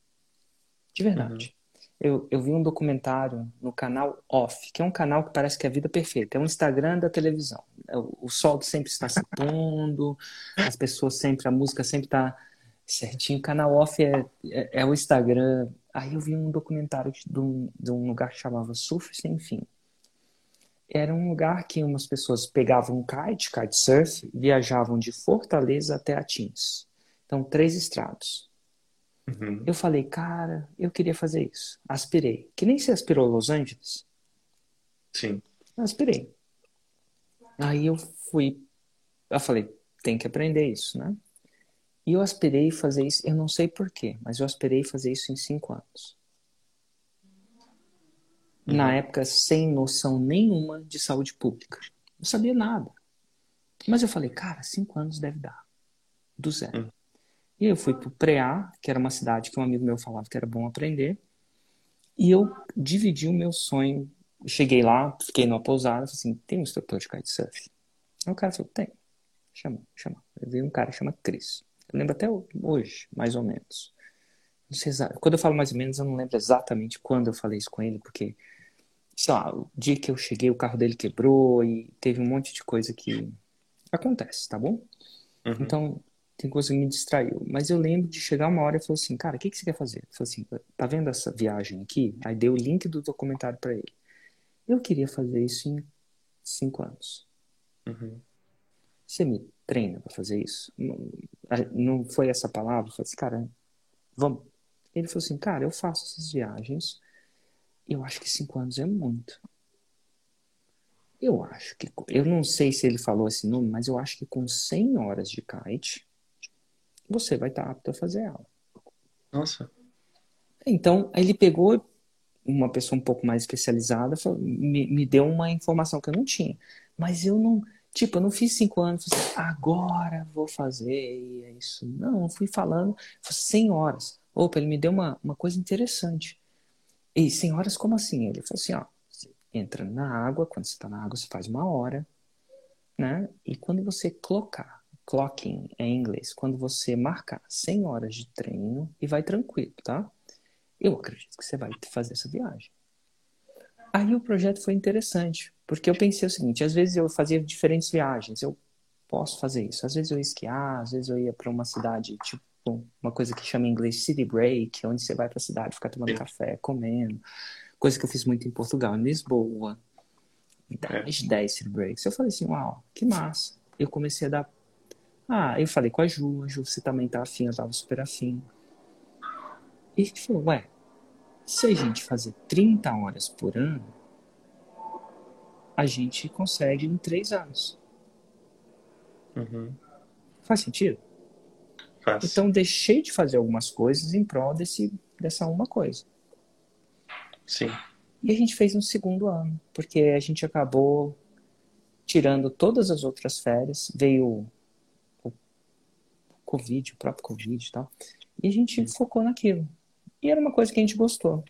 De verdade. Uhum. Eu, eu vi um documentário no canal Off, que é um canal que parece que é a vida perfeita. É um Instagram da televisão. É o, o sol sempre está se pondo, as pessoas sempre, a música sempre está certinho. O canal Off é, é, é, o Instagram. Aí eu vi um documentário de um, de um lugar que chamava Surf Sem Fim. Era um lugar que umas pessoas pegavam um kite, kitesurf, viajavam de Fortaleza até Atins. Então, três estrados. Uhum. Eu falei, cara, eu queria fazer isso. Aspirei. Que nem você aspirou Los Angeles? Sim. Aspirei. Aí eu fui. Eu falei, tem que aprender isso, né? E eu aspirei fazer isso, eu não sei porquê, mas eu aspirei fazer isso em cinco anos. Uhum. Na época, sem noção nenhuma de saúde pública. Não sabia nada. Mas eu falei, cara, cinco anos deve dar. Do zero. Uhum. E eu fui pro Preá, que era uma cidade que um amigo meu falava que era bom aprender. E eu dividi o meu sonho. cheguei lá, fiquei numa pousada, falei assim, tem um instrutor de kitesurf? Aí o cara falou, tem. Chama, chama. Eu vi um cara chama Cris. Eu lembro até hoje, mais ou menos. Não sei Quando eu falo mais ou menos, eu não lembro exatamente quando eu falei isso com ele, porque, sei lá, o dia que eu cheguei, o carro dele quebrou e teve um monte de coisa que acontece, tá bom? Uhum. Então, tem coisa que me distraiu. Mas eu lembro de chegar uma hora e falou assim, cara, o que, que você quer fazer? Ele falou assim, tá vendo essa viagem aqui? Aí deu o link do documentário para ele. Eu queria fazer isso em cinco anos. Uhum. Você me treina para fazer isso? Não, foi essa palavra? Eu falei assim, cara, vamos. Ele falou assim, cara, eu faço essas viagens eu acho que cinco anos é muito. Eu acho que, eu não sei se ele falou esse número, mas eu acho que com 100 horas de kite, você vai estar apto a fazer ela. Nossa. Então, ele pegou uma pessoa um pouco mais especializada, me, me deu uma informação que eu não tinha. Mas eu não, tipo, eu não fiz cinco anos, agora vou fazer, é isso. Não, eu fui falando, 100 horas. Opa, ele me deu uma, uma coisa interessante. E 100 horas, como assim? Ele falou assim, ó, você entra na água, quando você está na água, você faz uma hora, né? E quando você colocar clocking é em inglês, quando você marcar 100 horas de treino e vai tranquilo, tá? Eu acredito que você vai fazer essa viagem. Aí o projeto foi interessante, porque eu pensei o seguinte: às vezes eu fazia diferentes viagens, eu posso fazer isso. Às vezes eu ia esquiar, às vezes eu ia para uma cidade, tipo, uma coisa que chama em inglês city break, onde você vai para a cidade ficar tomando café, comendo. Coisa que eu fiz muito em Portugal, em Lisboa. 10, 10 city breaks. Eu falei assim: uau, que massa. Eu comecei a dar ah, eu falei com a Ju, a Ju, você também tá afim, eu tava super afim. E ele falou, ué, se a gente fazer 30 horas por ano, a gente consegue em 3 anos. Uhum. Faz sentido? Faz. Então deixei de fazer algumas coisas em prol desse, dessa uma coisa. Sim. E a gente fez um segundo ano, porque a gente acabou tirando todas as outras férias, veio Covid, o próprio Covid e tal. E a gente focou naquilo. E era uma coisa que a gente gostou.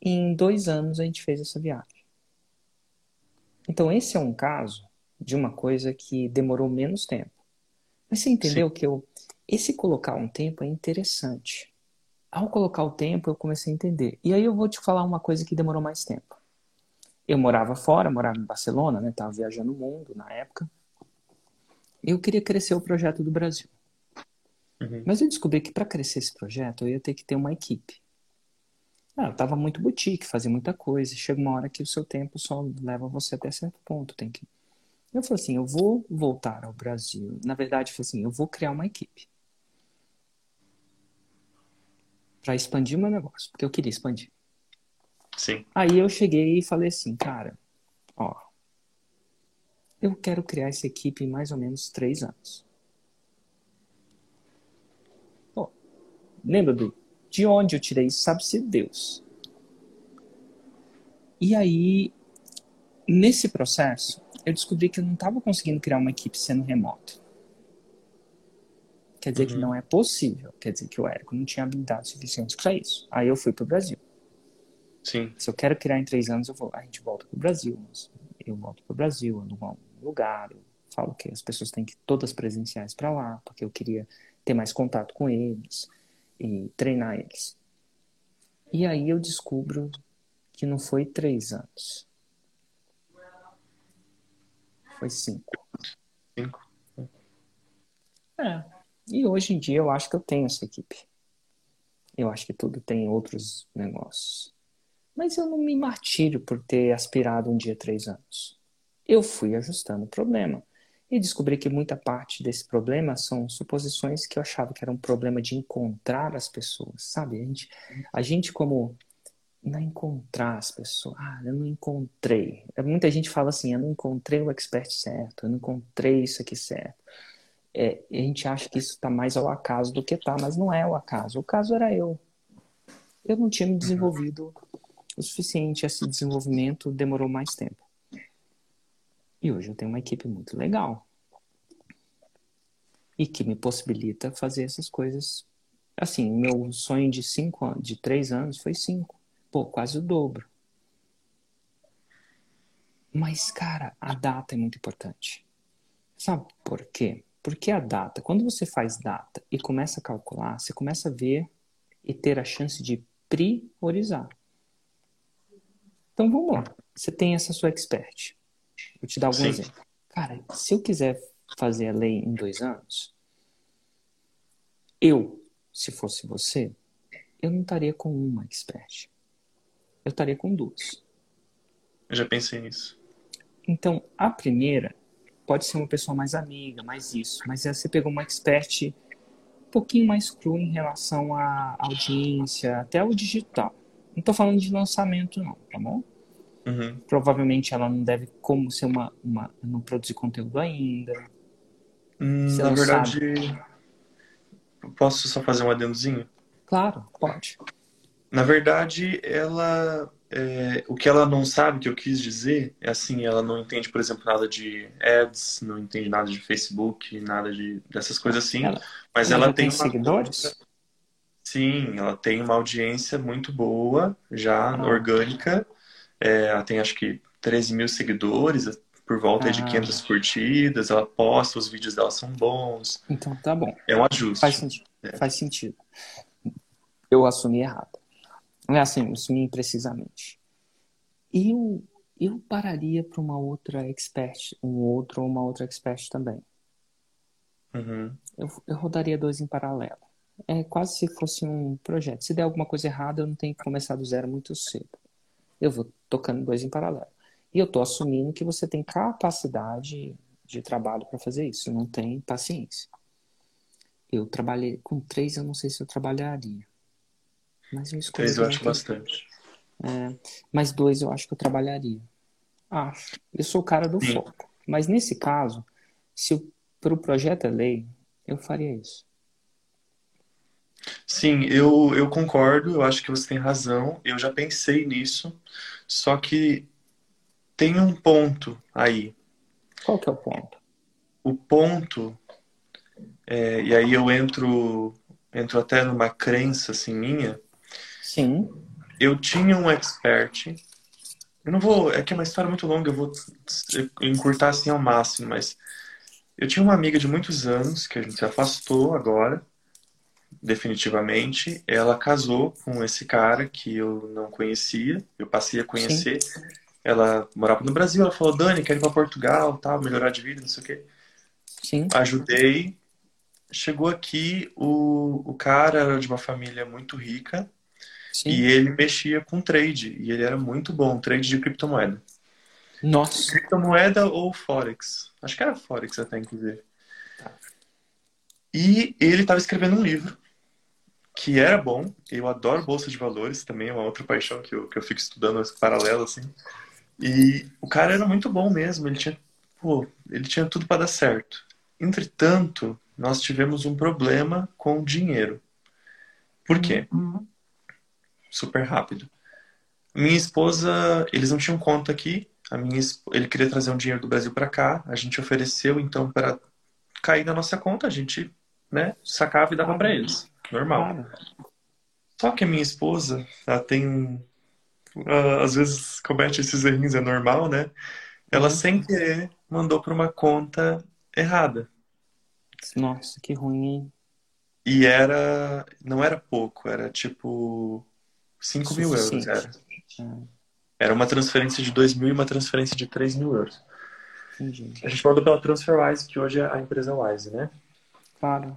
E em dois anos a gente fez essa viagem. Então esse é um caso de uma coisa que demorou menos tempo. Mas você entendeu Sim. que eu, esse colocar um tempo é interessante. Ao colocar o tempo, eu comecei a entender. E aí eu vou te falar uma coisa que demorou mais tempo. Eu morava fora, morava em Barcelona, né? Tava viajando o mundo na época. Eu queria crescer o projeto do Brasil. Uhum. Mas eu descobri que para crescer esse projeto eu ia ter que ter uma equipe. Eu tava muito boutique, fazia muita coisa. Chega uma hora que o seu tempo só leva você até certo ponto. Tem que. Eu falei assim, eu vou voltar ao Brasil. Na verdade, eu falei assim, eu vou criar uma equipe para expandir meu negócio, porque eu queria expandir. Sim. Aí eu cheguei e falei assim, cara, ó, eu quero criar essa equipe em mais ou menos três anos. Pô, lembra do de onde eu tirei isso? Sabe-se Deus. E aí, nesse processo, eu descobri que eu não estava conseguindo criar uma equipe sendo remoto. Quer dizer que Uhum. não é possível. Quer dizer que o Érico não tinha habilidade suficiente para isso. Aí eu fui para o Brasil. Sim. Se eu quero criar em três anos, eu vou. A gente volta pro Brasil. Eu volto pro Brasil, eu alugo um lugar. Eu falo que as pessoas têm que ir todas presenciais para lá, porque eu queria ter mais contato com eles e treinar eles. E aí eu descubro que não foi três anos. Foi cinco. Cinco. É. E hoje em dia eu acho que eu tenho essa equipe. Eu acho que tudo tem outros negócios. Mas eu não me martírio por ter aspirado um dia três anos. Eu fui ajustando o problema. E descobri que muita parte desse problema são suposições que eu achava que era um problema de encontrar as pessoas, sabe? A gente, a gente como não encontrar as pessoas. Ah, eu não encontrei. Muita gente fala assim, eu não encontrei o expert certo, eu não encontrei isso aqui certo. É, a gente acha que isso está mais ao acaso do que tá, mas não é o acaso. O caso era eu. Eu não tinha me desenvolvido o suficiente. Esse desenvolvimento demorou mais tempo. E hoje eu tenho uma equipe muito legal. E que me possibilita fazer essas coisas. Assim, meu sonho de cinco de três anos foi cinco. Pô, quase o dobro. Mas, cara, a data é muito importante. Sabe por quê? Porque a data, quando você faz data e começa a calcular, você começa a ver e ter a chance de priorizar. Então vamos lá. Você tem essa sua expert. Vou te dar algum Sim. exemplo. Cara, se eu quiser fazer a lei em dois anos, eu, se fosse você, eu não estaria com uma expert. Eu estaria com duas. Eu já pensei nisso. Então, a primeira pode ser uma pessoa mais amiga, mais isso, mas você pegou uma expert um pouquinho mais cru em relação à audiência, até o digital. Não estou falando de lançamento, não, tá bom? Uhum. Provavelmente ela não deve como ser uma, uma não produzir conteúdo ainda. Hum, na verdade, posso só fazer um adendozinho? Claro, pode. Na verdade, ela. é, o que ela não sabe, que eu quis dizer, é assim, ela não entende, por exemplo, nada de ads, não entende nada de Facebook, nada de, dessas coisas assim. Ela- mas ela ela, tem tem uma seguidores? Sim, ela tem uma audiência muito boa, já Ah. orgânica. É, ela tem acho que 13 mil seguidores, por volta de Ah. 500 curtidas. Ela posta, os vídeos dela são bons. Então tá bom. É um ajuste. Faz sentido. É. Faz sentido. Eu assumi errado. Não é assim, eu assumi imprecisamente. Eu, eu pararia para uma outra expert, um outro ou uma outra expert também. Uhum. Eu, eu rodaria dois em paralelo. É quase se fosse um projeto. Se der alguma coisa errada, eu não tenho que começar do zero muito cedo. Eu vou tocando dois em paralelo. E eu estou assumindo que você tem capacidade de trabalho para fazer isso. Não tem paciência. Eu trabalhei com três, eu não sei se eu trabalharia. Mas eu escolhi. Três eu acho bastante. é, mas dois eu acho que eu trabalharia. Acho. Eu sou o cara do Sim. foco. Mas nesse caso, se para o projeto é lei, eu faria isso. Sim, eu, eu concordo, eu acho que você tem razão. Eu já pensei nisso, só que tem um ponto aí. Qual que é o ponto? O ponto, é, e aí eu entro, entro até numa crença assim minha. Sim. Eu tinha um expert. Eu não vou. É que é uma história muito longa, eu vou encurtar assim ao máximo, mas eu tinha uma amiga de muitos anos que a gente se afastou agora, definitivamente. Ela casou com esse cara que eu não conhecia, eu passei a conhecer. Ela morava no Brasil, ela falou: Dani, quero ir para Portugal, tal, melhorar de vida, não sei o quê. Sim. Ajudei. Chegou aqui, o, o cara era de uma família muito rica Sim. e ele mexia com trade. E ele era muito bom, trade de criptomoeda. Nossa. Criptomoeda ou Forex? Acho que era Forex até, inclusive. E ele estava escrevendo um livro que era bom. Eu adoro bolsa de valores, também é uma outra paixão que eu, que eu fico estudando esse paralelo assim. E o cara era muito bom mesmo, ele tinha, pô, ele tinha tudo para dar certo. Entretanto, nós tivemos um problema com o dinheiro. Por quê? Uhum. Super rápido. Minha esposa, eles não tinham conta aqui. A minha, ele queria trazer um dinheiro do Brasil para cá. A gente ofereceu então para cair na nossa conta, a gente, né, sacava e dava para eles. Normal. Só que a minha esposa, ela tem. às vezes comete esses errinhos, é normal, né? Ela, Uhum. sem querer, mandou para uma conta errada. Nossa, que ruim? E era. Não era pouco, era tipo. 5 mil euros. Era. Ah, era uma transferência de 2 mil e uma transferência de 3 mil euros. entendi. A gente mandou pela TransferWise, que hoje é a empresa Wise, né? Claro.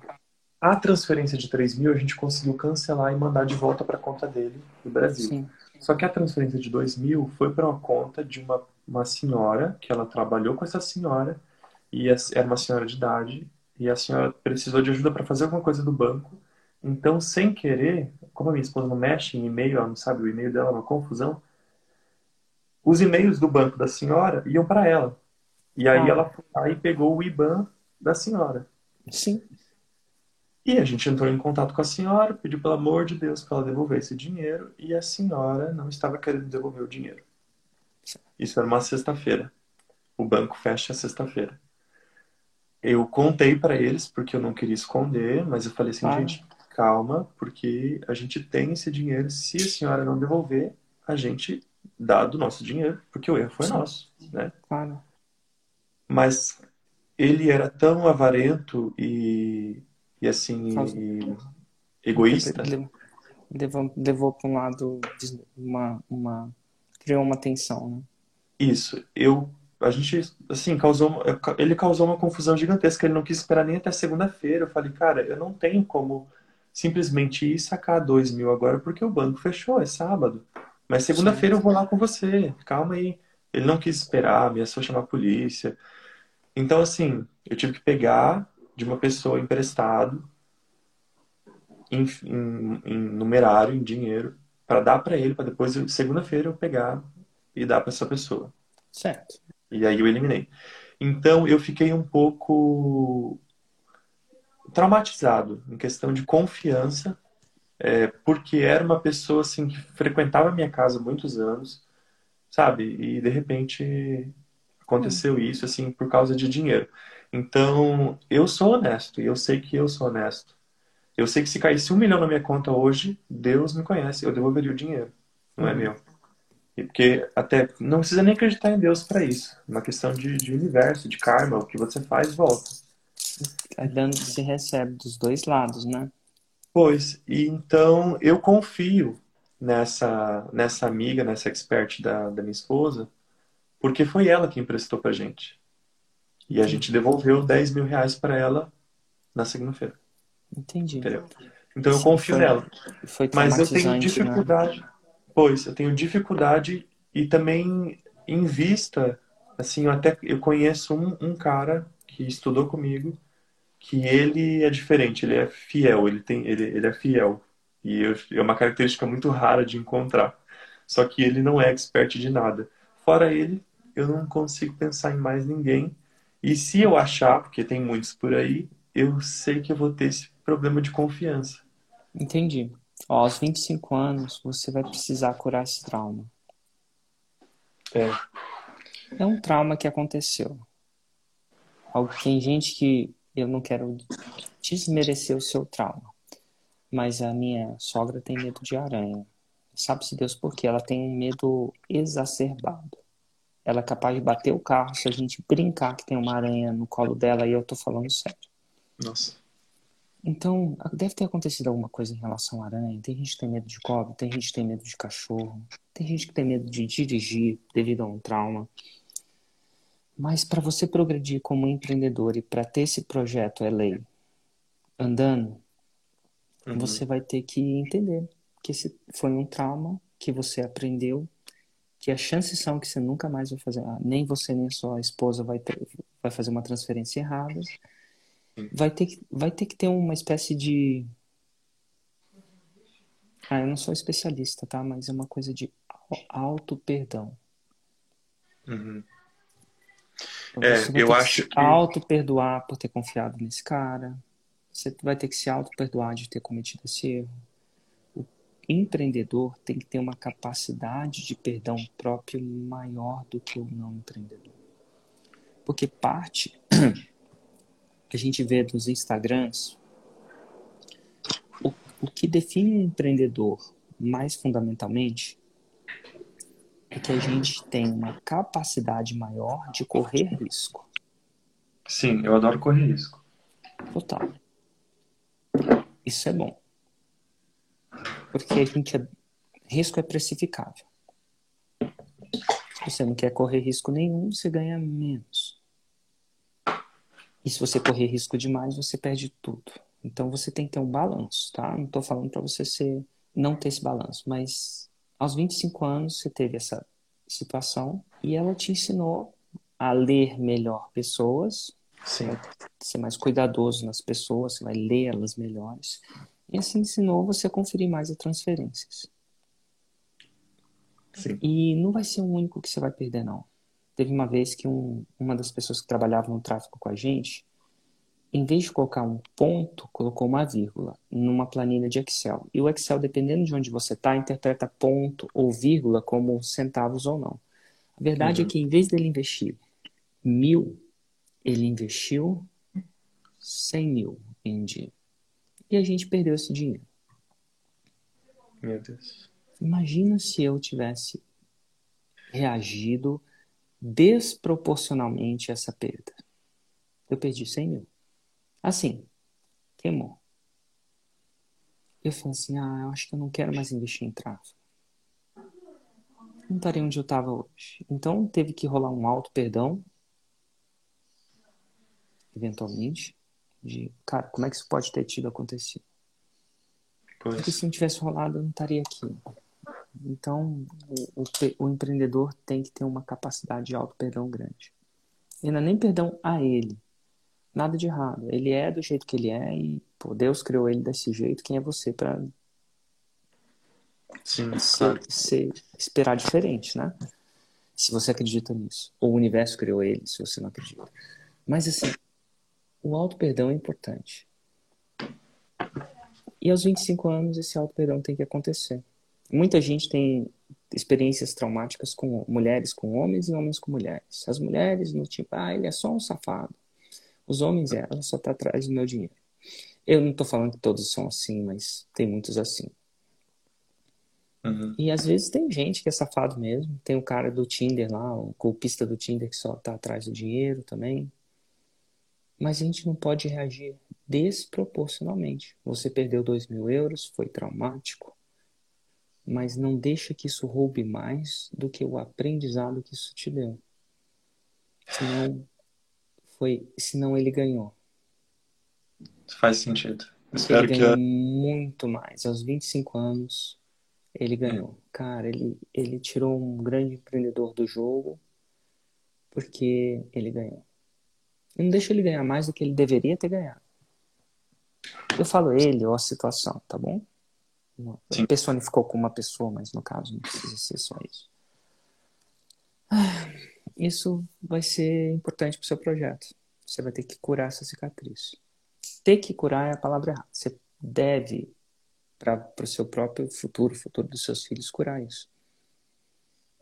A transferência de 3 mil a gente conseguiu cancelar e mandar de volta para a conta dele no Brasil. Sim. Só que a transferência de 2 mil foi para uma conta de uma, uma senhora, que ela trabalhou com essa senhora, e essa- era uma senhora de idade, e a senhora precisou de ajuda para fazer alguma coisa do banco. Então, sem querer, como a minha esposa não mexe em e-mail, ela não sabe o e-mail dela, é uma confusão, os e-mails do banco da senhora iam para ela. E aí Ah. ela e pegou o IBAN da senhora. Sim. E a gente entrou em contato com a senhora, pediu pelo amor de Deus para ela devolver esse dinheiro e a senhora não estava querendo devolver o dinheiro. Isso era uma sexta-feira. O banco fecha sexta-feira. Eu contei para eles porque eu não queria esconder, mas eu falei assim, Claro. gente, calma, porque a gente tem esse dinheiro. Se a senhora não devolver, a gente dá do nosso dinheiro, porque o erro foi Sim. nosso, né? Claro. Mas ele era tão avarento e, e assim, e egoísta. Levou, levou, para um lado uma, uma. Criou uma tensão, né? Isso, eu, a gente, assim, causou, ele causou uma confusão gigantesca. Ele não quis esperar nem até segunda-feira. Eu falei, cara, eu não tenho como simplesmente ir sacar dois mil agora porque o banco fechou, é sábado. Mas segunda-feira eu vou lá com você. Calma aí. Ele não quis esperar, ameaçou chamar a polícia. Então, assim, eu tive que pegar de uma pessoa emprestado em, em, em numerário, em dinheiro, para dar para ele, para depois, segunda-feira, eu pegar e dar para essa pessoa. Certo. E aí eu eliminei. Então eu fiquei um pouco traumatizado em questão de confiança, é, porque era uma pessoa assim que frequentava a minha casa há muitos anos, sabe? E de repente aconteceu isso assim por causa de dinheiro. Então eu sou honesto e eu sei que eu sou honesto. Eu sei que se caísse um milhão na minha conta hoje, Deus me conhece, eu devolveria o dinheiro, não é Uhum. meu. E porque até não precisa nem acreditar em Deus para isso. É uma questão de, de universo, de karma. O que você faz, volta. É dando que se recebe dos dois lados, né? Pois, e então eu confio nessa, nessa amiga, nessa expert da, da minha esposa, porque foi ela que emprestou pra gente. E a gente devolveu 10 mil reais para ela na segunda-feira, Entendi. entendeu? Então eu Sim, confio foi- nela. Foi Mas eu tenho né? dificuldade. Pois, eu tenho dificuldade e também em vista, assim, eu até eu conheço um, um cara que estudou comigo, que ele é diferente, ele é fiel, ele tem, ele, ele é fiel. E eu- é uma característica muito rara de encontrar. Só que ele não é expert de nada. Fora ele, eu não consigo pensar em mais ninguém. E se eu achar, porque tem muitos por aí, eu sei que eu vou ter esse problema de confiança. Entendi. Ó, aos 25 anos, você vai precisar curar esse trauma. É. É um trauma que aconteceu. Tem gente que eu não quero desmerecer o seu trauma, mas a minha sogra tem medo de aranha. Sabe-se Deus por quê? Ela tem um medo exacerbado. Ela é capaz de bater o carro se a gente brincar que tem uma aranha no colo dela e eu tô falando sério. Nossa. Então, deve ter acontecido alguma coisa em relação à aranha. Tem gente que tem medo de cobra, tem gente que tem medo de cachorro, tem gente que tem medo de dirigir devido a um trauma. Mas para você progredir como empreendedor e para ter esse projeto LA andando, uhum. você vai ter que entender que esse foi um trauma que você aprendeu, que as chances são que você nunca mais vai fazer, nem você nem sua esposa vai ter, vai fazer uma transferência errada. Vai ter que, vai ter que ter uma espécie de ah, eu não sou especialista, tá? Mas é uma coisa de auto-perdão. Uhum. Então, é, eu acho que. Auto-perdoar por ter confiado nesse cara. Você vai ter que se auto-perdoar de ter cometido esse erro. Empreendedor tem que ter uma capacidade de perdão próprio maior do que o não empreendedor. Porque parte que a gente vê nos Instagrams, o, o que define um empreendedor mais fundamentalmente é que a gente tem uma capacidade maior de correr risco. Sim, eu adoro correr risco. Total. Isso é bom. Porque a gente é... risco é precificável. Se você não quer correr risco nenhum, você ganha menos. E se você correr risco demais, você perde tudo. Então você tem que ter um balanço, tá? Não estou falando para você ser não ter esse balanço, mas aos 25 anos você teve essa situação e ela te ensinou a ler melhor pessoas, Sim. ser mais cuidadoso nas pessoas, você vai ler elas melhores. E assim ensinou você a conferir mais as transferências. Sim. E não vai ser o único que você vai perder, não. Teve uma vez que um, uma das pessoas que trabalhava no tráfico com a gente, em vez de colocar um ponto, colocou uma vírgula numa planilha de Excel. E o Excel, dependendo de onde você está, interpreta ponto ou vírgula como centavos ou não. A verdade é uhum. é que, em vez dele investir mil, ele investiu cem mil em dinheiro. E a gente perdeu esse dinheiro. Meu Deus. Imagina se eu tivesse reagido desproporcionalmente a essa perda. Eu perdi 100 mil. Assim, queimou. Eu falei assim, ah, eu acho que eu não quero mais investir em tráfego. Não estaria onde eu estava hoje. Então teve que rolar um alto perdão, eventualmente, de, cara, como é que isso pode ter tido acontecido? Pois. Porque se não tivesse rolado, eu não estaria aqui. Então, o, o, o empreendedor tem que ter uma capacidade de auto perdão grande. E não é nem perdão a ele, nada de errado. Ele é do jeito que ele é e pô, Deus criou ele desse jeito. Quem é você para esperar diferente, né? Se você acredita nisso. Ou o universo criou ele, se você não acredita. Mas assim, o auto-perdão é importante. E aos 25 anos esse auto-perdão tem que acontecer. Muita gente tem experiências traumáticas com mulheres com homens e homens com mulheres. As mulheres no tipo, ah, ele é só um safado. Os homens, é, ela só tá atrás do meu dinheiro. Eu não tô falando que todos são assim, mas tem muitos assim. Uhum. E às vezes tem gente que é safado mesmo. Tem o cara do Tinder lá, o golpista do Tinder que só tá atrás do dinheiro também. Mas a gente não pode reagir desproporcionalmente. Você perdeu dois mil euros, foi traumático. Mas não deixa que isso roube mais do que o aprendizado que isso te deu. Senão foi senão ele ganhou. Faz sentido. Espero ele ganhou que... muito mais. Aos 25 anos, ele ganhou. Cara, ele, ele tirou um grande empreendedor do jogo porque ele ganhou. E não deixa ele ganhar mais do que ele deveria ter ganhado. Eu falo ele ou a situação, tá bom? Sim. Personificou com uma pessoa, mas no caso não precisa ser só isso. Ah isso vai ser importante para o seu projeto. Você vai ter que curar essa cicatriz. Ter que curar é a palavra errada. Você deve, para o seu próprio futuro, futuro dos seus filhos, curar isso.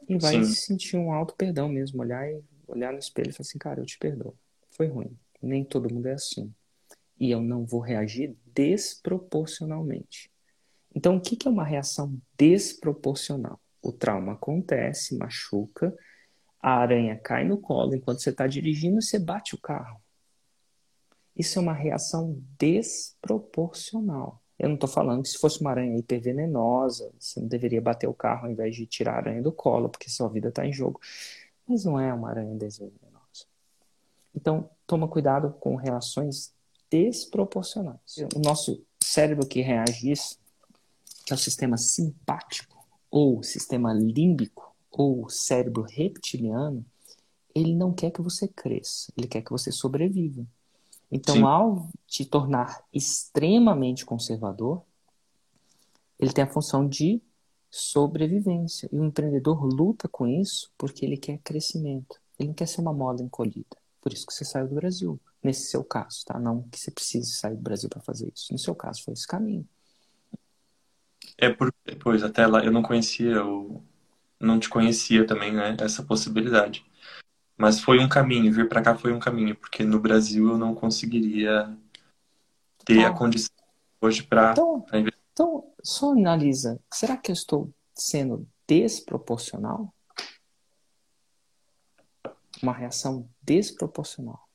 E vai Sim. sentir um alto perdão mesmo, olhar, e, olhar no espelho e falar assim, cara, eu te perdoo. Foi ruim. Nem todo mundo é assim. E eu não vou reagir desproporcionalmente. Então, o que é uma reação desproporcional? O trauma acontece, machuca, a aranha cai no colo enquanto você está dirigindo e você bate o carro. Isso é uma reação desproporcional. Eu não estou falando que se fosse uma aranha hipervenenosa, você não deveria bater o carro ao invés de tirar a aranha do colo, porque sua vida está em jogo. Mas não é uma aranha desvenenosa. Então, toma cuidado com reações desproporcionais. O nosso cérebro que reage isso, que é o sistema simpático, ou sistema límbico, ou cérebro reptiliano, ele não quer que você cresça, ele quer que você sobreviva. Então, Sim. ao te tornar extremamente conservador, ele tem a função de sobrevivência. E o empreendedor luta com isso porque ele quer crescimento. Ele não quer ser uma moda encolhida. Por isso que você saiu do Brasil. Nesse seu caso, tá? Não que você precise sair do Brasil para fazer isso. No seu caso, foi esse caminho. É por, pois até lá eu não conhecia o não te conhecia também, né, essa possibilidade. Mas foi um caminho, vir para cá foi um caminho, porque no Brasil eu não conseguiria ter a tá. condição hoje para então, então, só analisa, será que eu estou sendo desproporcional? Uma reação desproporcional.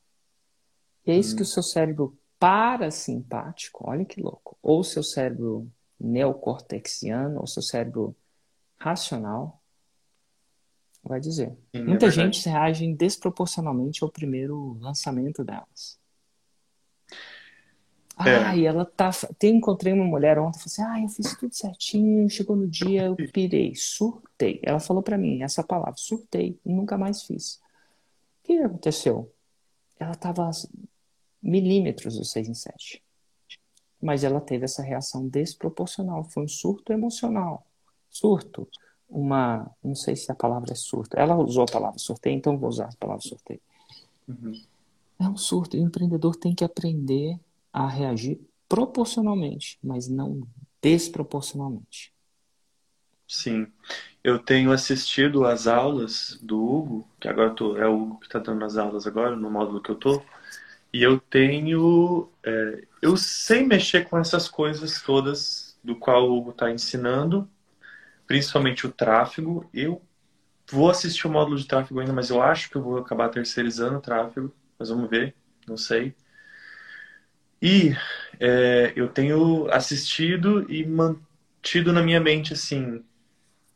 E é isso hum. que o seu cérebro parasimpático, olha que louco, ou seu cérebro neocortexiano, ou seu cérebro racional, vai dizer. Sim, é Muita é gente reage desproporcionalmente ao primeiro lançamento delas. É. Ah, e ela tá. Eu encontrei uma mulher ontem, falei assim: ah, eu fiz tudo certinho, chegou no dia, eu pirei, surtei. Ela falou para mim essa palavra, surtei, e nunca mais fiz. O que aconteceu? Ela tava milímetros do 6 em 7. Mas ela teve essa reação desproporcional, foi um surto emocional. Surto uma. Não sei se a palavra é surto. Ela usou a palavra sorteio, então vou usar a palavra sorteio. Uhum. É um surto. E o empreendedor tem que aprender a reagir proporcionalmente, mas não desproporcionalmente. Sim. Eu tenho assistido às aulas do Hugo, que agora tô, é o Hugo que está dando as aulas agora, no módulo que eu tô. E eu tenho. É, eu sei mexer com essas coisas todas do qual o Hugo está ensinando, principalmente o tráfego. Eu vou assistir o módulo de tráfego ainda, mas eu acho que eu vou acabar terceirizando o tráfego. Mas vamos ver, não sei. E é, eu tenho assistido e mantido na minha mente assim: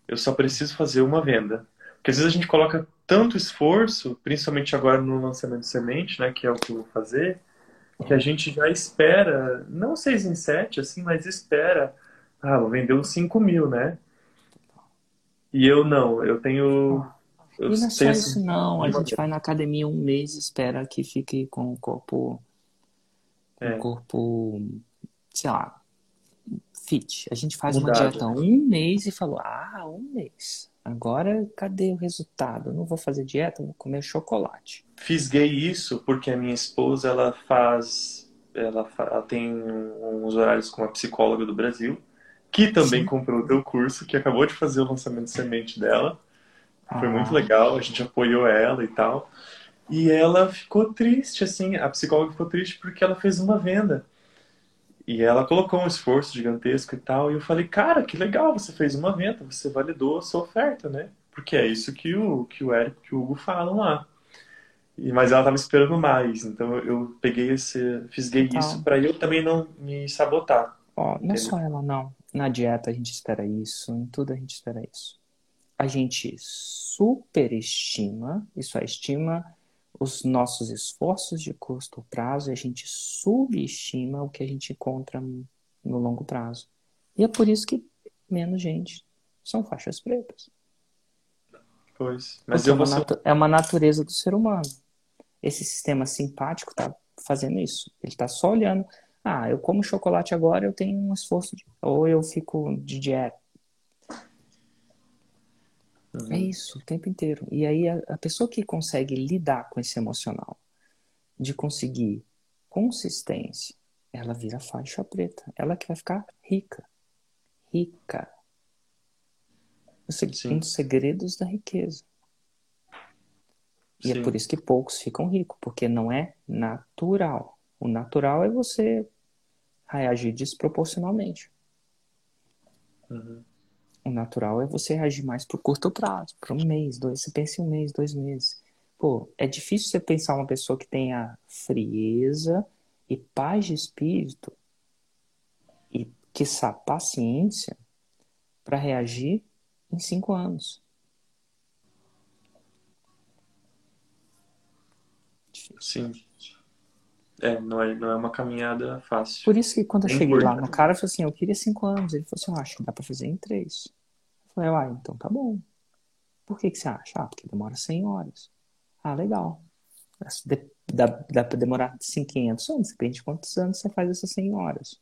eu só preciso fazer uma venda. Porque às vezes a gente coloca tanto esforço, principalmente agora no lançamento de semente, né, que é o que eu vou fazer, que a gente já espera, não seis em sete, assim, mas espera, ah, vou vender uns 5 mil, né? E eu não, eu tenho. Eu e não é só isso, não. A gente vai na academia um mês e espera que fique com o corpo. É. Um corpo, sei lá, fit. A gente faz Mudado. uma dieta um mês e falou: ah, um mês. Agora, cadê o resultado? não vou fazer dieta, vou comer chocolate. Fisguei isso porque a minha esposa, ela faz... Ela, ela tem uns horários com uma psicóloga do Brasil que também Sim. comprou o teu curso, que acabou de fazer o lançamento de semente dela. Foi ah. muito legal, a gente apoiou ela e tal. E ela ficou triste, assim, a psicóloga ficou triste porque ela fez uma venda. E ela colocou um esforço gigantesco e tal. E eu falei, cara, que legal, você fez uma venda, você validou a sua oferta, né? Porque é isso que o, que o Eric e o Hugo falam lá. E, mas ela tava esperando mais, então eu peguei esse, fisguei então, isso para eu também não me sabotar. Ó, não só ela não. Na dieta a gente espera isso, em tudo a gente espera isso. A gente superestima, isso é, estima os nossos esforços de curto prazo e a gente subestima o que a gente encontra no longo prazo. E é por isso que menos gente são faixas pretas. Pois. Mas eu é, uma é uma natureza do ser humano. Esse sistema simpático está fazendo isso. Ele está só olhando ah, eu como chocolate agora, eu tenho um esforço, de... ou eu fico de dieta. Uhum. É isso, o tempo inteiro. E aí a, a pessoa que consegue lidar com esse emocional, de conseguir consistência, ela vira faixa preta. Ela que vai ficar rica. Rica. Um dos segredos da riqueza. E é Sim. é por isso que poucos ficam ricos, porque não é natural. O natural é você reagir desproporcionalmente. Uhum. O natural é você reagir mais por curto prazo, por um mês, dois. Você pensa em um mês, dois meses. Pô, é difícil você pensar uma pessoa que tenha frieza e paz de espírito e, quiçá, paciência para reagir em cinco anos. Sim. É, não é, não é uma caminhada fácil. Por isso que quando eu Nem cheguei lá no cara, eu falei assim, eu queria cinco anos. Ele falou assim, eu acho que dá pra fazer em três. Eu falei, uai, então tá bom. Por que que você acha? Ah, porque demora 100 horas. Ah, legal. Dá, dá pra demorar 500 anos, depende de quantos anos você faz essas 100 horas.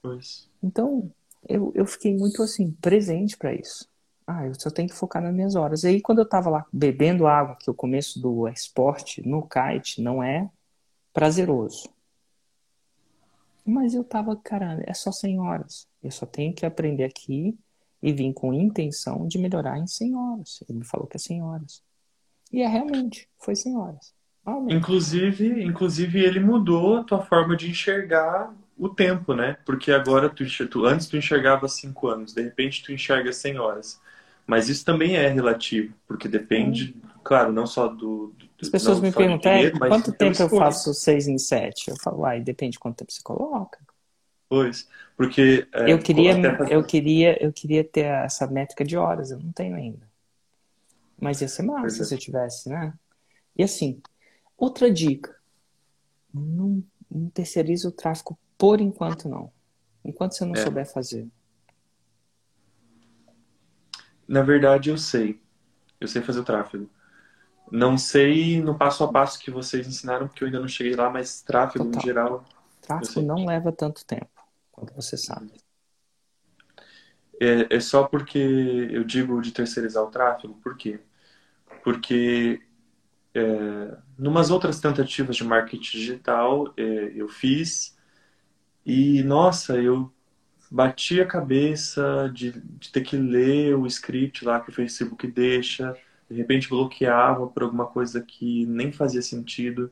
Pois. Então, eu, eu fiquei muito assim, presente para isso. Ah, eu só tenho que focar nas minhas horas. Aí, quando eu tava lá bebendo água, que o começo do esporte no kite não é prazeroso. Mas eu tava, cara, é só 100 horas. Eu só tenho que aprender aqui e vim com intenção de melhorar em 100 horas. Ele me falou que é 100 horas. E é realmente, foi 100 horas. Realmente. Inclusive, inclusive ele mudou a tua forma de enxergar o tempo, né? Porque agora tu, tu- antes tu enxergava 5 anos, de repente tu enxerga 100 horas. Mas isso também é relativo, porque depende, claro, não só do, do As pessoas me perguntam, dinheiro, "É, quanto tempo eu faço 6 em 7? Eu falo, uai, depende de quanto tempo você coloca. Pois, porque é, Eu queria, fazer- eu queria, eu queria ter essa métrica de horas, eu não tenho ainda. Mas ia ser massa é. se eu tivesse, né? E assim, outra dica. Não, não terceirize o tráfego por enquanto, não. Enquanto você não É. souber fazer. Na verdade, eu sei. Eu sei fazer o tráfego. Não sei no passo a passo que vocês ensinaram, porque eu ainda não cheguei lá, mas tráfego Total. em geral. Tráfego não leva tanto tempo, quanto você sabe. É, é só porque eu digo de terceirizar o tráfego, por quê? Porque é, numas outras tentativas de marketing digital é, eu fiz e, nossa, eu bati a cabeça de, de ter que ler o script lá que o Facebook deixa, de repente bloqueava por alguma coisa que nem fazia sentido,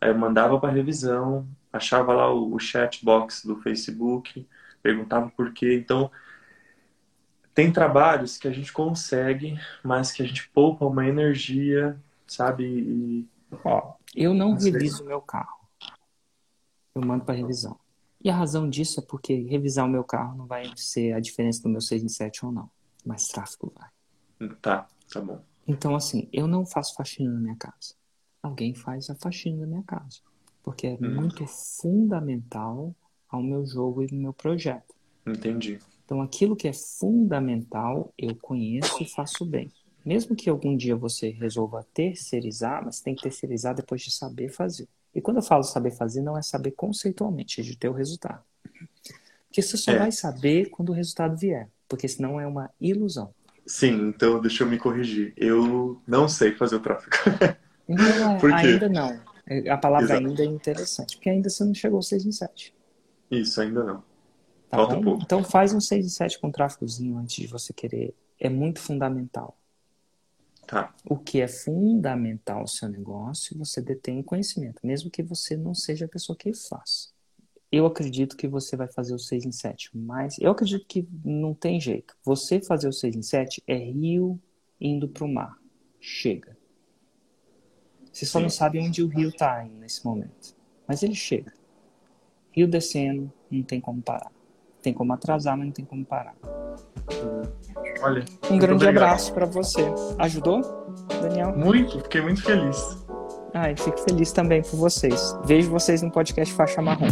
aí eu mandava para revisão, achava lá o, o chat box do Facebook, perguntava por quê, então tem trabalhos que a gente consegue, mas que a gente poupa uma energia, sabe? E Ó, eu não reviso o meu carro. Eu mando para revisão. E a razão disso é porque revisar o meu carro não vai ser a diferença do meu 6 em 7 ou não. Mas tráfego vai. tá, tá bom. Então, assim, eu não faço faxina na minha casa. Alguém faz a faxina na minha casa. Porque é Hum. muito fundamental ao meu jogo e ao meu projeto. Entendi. Então, aquilo que é fundamental, eu conheço e faço bem. Mesmo que algum dia você resolva terceirizar, mas tem que terceirizar depois de saber fazer. E quando eu falo saber fazer, não é saber conceitualmente, é de ter o resultado. Porque você só É. vai saber quando o resultado vier. Porque senão é uma ilusão. Sim, então deixa eu me corrigir. Eu não sei fazer o tráfego. Então, é, Por quê? ainda não. A palavra Exato. ainda é interessante, porque ainda você não chegou ao 6 em 7. Isso, ainda não. Tá Falta bom? pouco. Então faz um 6 em 7 com tráfegozinho antes de você querer. É muito fundamental. Tá. O que é fundamental ao seu negócio, você detém conhecimento, mesmo que você não seja a pessoa que faça. Eu acredito que você vai fazer o 6 em 7, mas eu acredito que não tem jeito. Você fazer o 6 em 7 é rio indo para o mar. Chega. Você só Sim. não sabe onde o rio está nesse momento. Mas ele chega. Rio descendo, não tem como parar. Tem como atrasar, mas não tem como parar. Olha, Um grande obrigado. abraço para você. Ajudou, Daniel? Muito, fiquei muito feliz. Ai, fico feliz também por vocês. Vejo vocês no podcast Faixa Marrom.